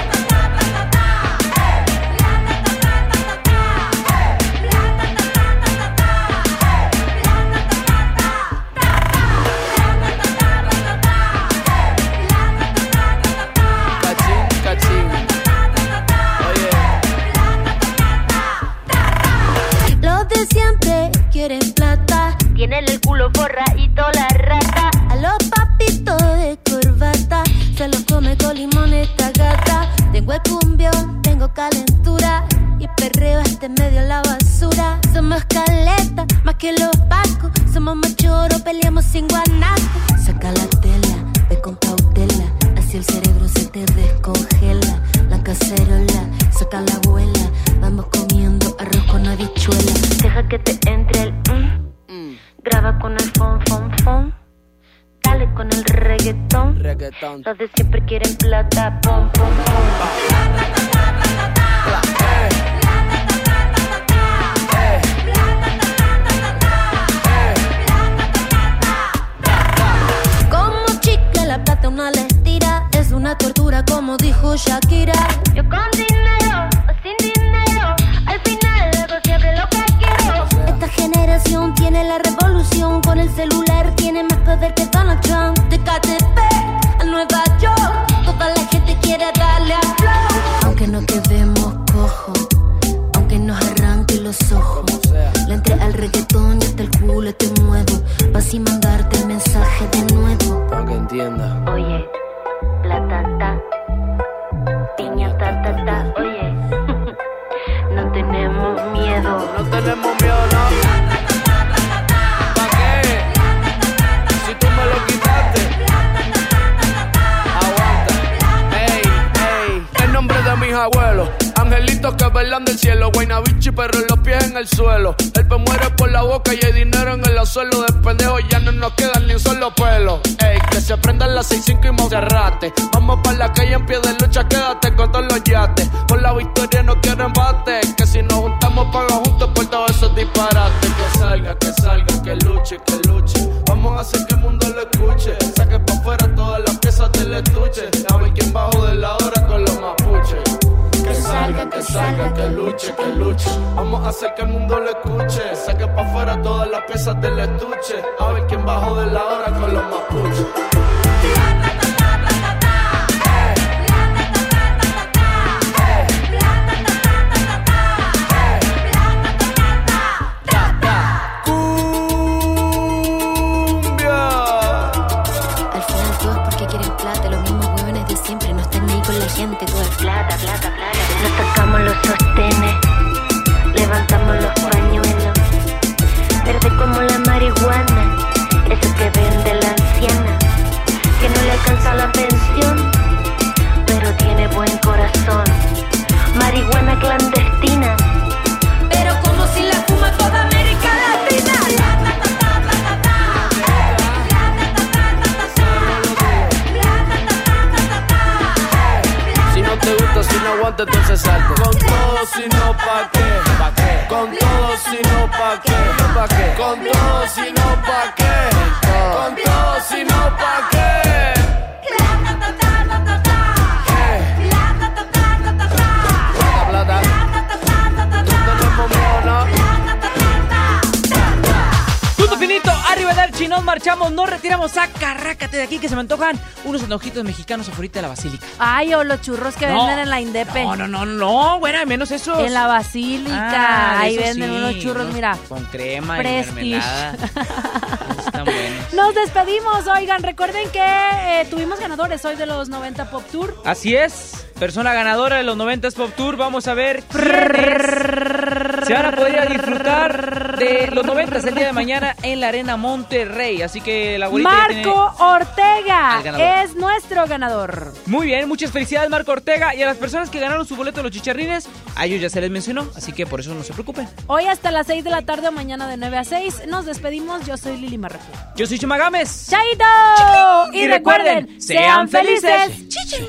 Speaker 102: celular tiene más poder que Donald Trump. De
Speaker 103: para
Speaker 1: enojitos mexicanos afuera de la basílica.
Speaker 2: Ay, o los churros que
Speaker 1: No.
Speaker 2: venden en la Indepe.
Speaker 1: No, no, no, no, güera, menos esos.
Speaker 2: En la basílica.
Speaker 1: Ah,
Speaker 2: Ahí venden
Speaker 1: sí,
Speaker 2: unos churros,
Speaker 1: unos
Speaker 2: mira.
Speaker 1: Con crema
Speaker 2: Prestige.
Speaker 1: y mermelada. Están buenos.
Speaker 2: Nos despedimos, oigan, recuerden que eh, tuvimos ganadores hoy de los 90 Pop Tour.
Speaker 1: Así es, persona ganadora de los 90s Pop Tour. Vamos a ver se van a poder disfrutar de los 90s el día de mañana en la Arena Monterrey. Así que la abuelita
Speaker 2: Marco Ortega es nuestro ganador.
Speaker 1: Muy bien, muchas felicidades Marco Ortega y a las personas que ganaron su boleto de los chicharrines, a ellos ya se les mencionó, así que por eso no se preocupen.
Speaker 2: Hoy hasta las 6 de la tarde o mañana de 9 a 6 nos despedimos. Yo soy Lili Marroquín.
Speaker 1: Yo soy Chuma Gámez.
Speaker 2: ¡Chaito!
Speaker 1: Y recuerden, sean felices.
Speaker 102: Sí,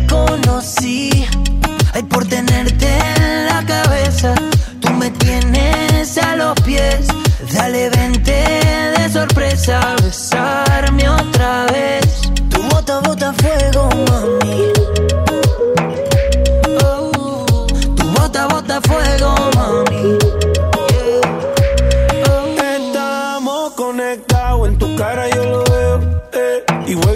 Speaker 96: conocí. Ay, por tenerte en la cabeza. Tú me tienes a los pies. Dale, vente de sorpresa. Besarme otra vez. Tu bota, bota fuego, mami. Oh, tu bota, bota fuego, mami.
Speaker 21: Estamos conectados, en tu cara eh.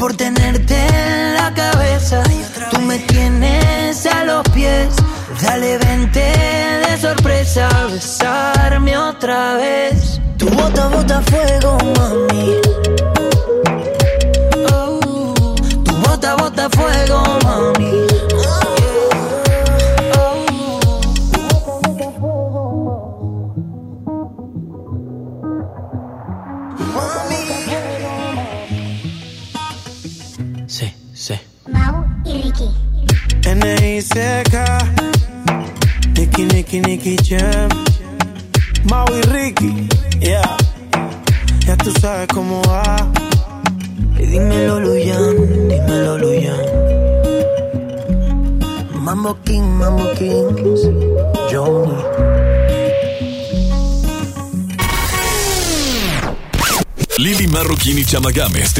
Speaker 21: por tenerte en la cabeza. Tú me tienes a los pies. Dale,
Speaker 96: ven.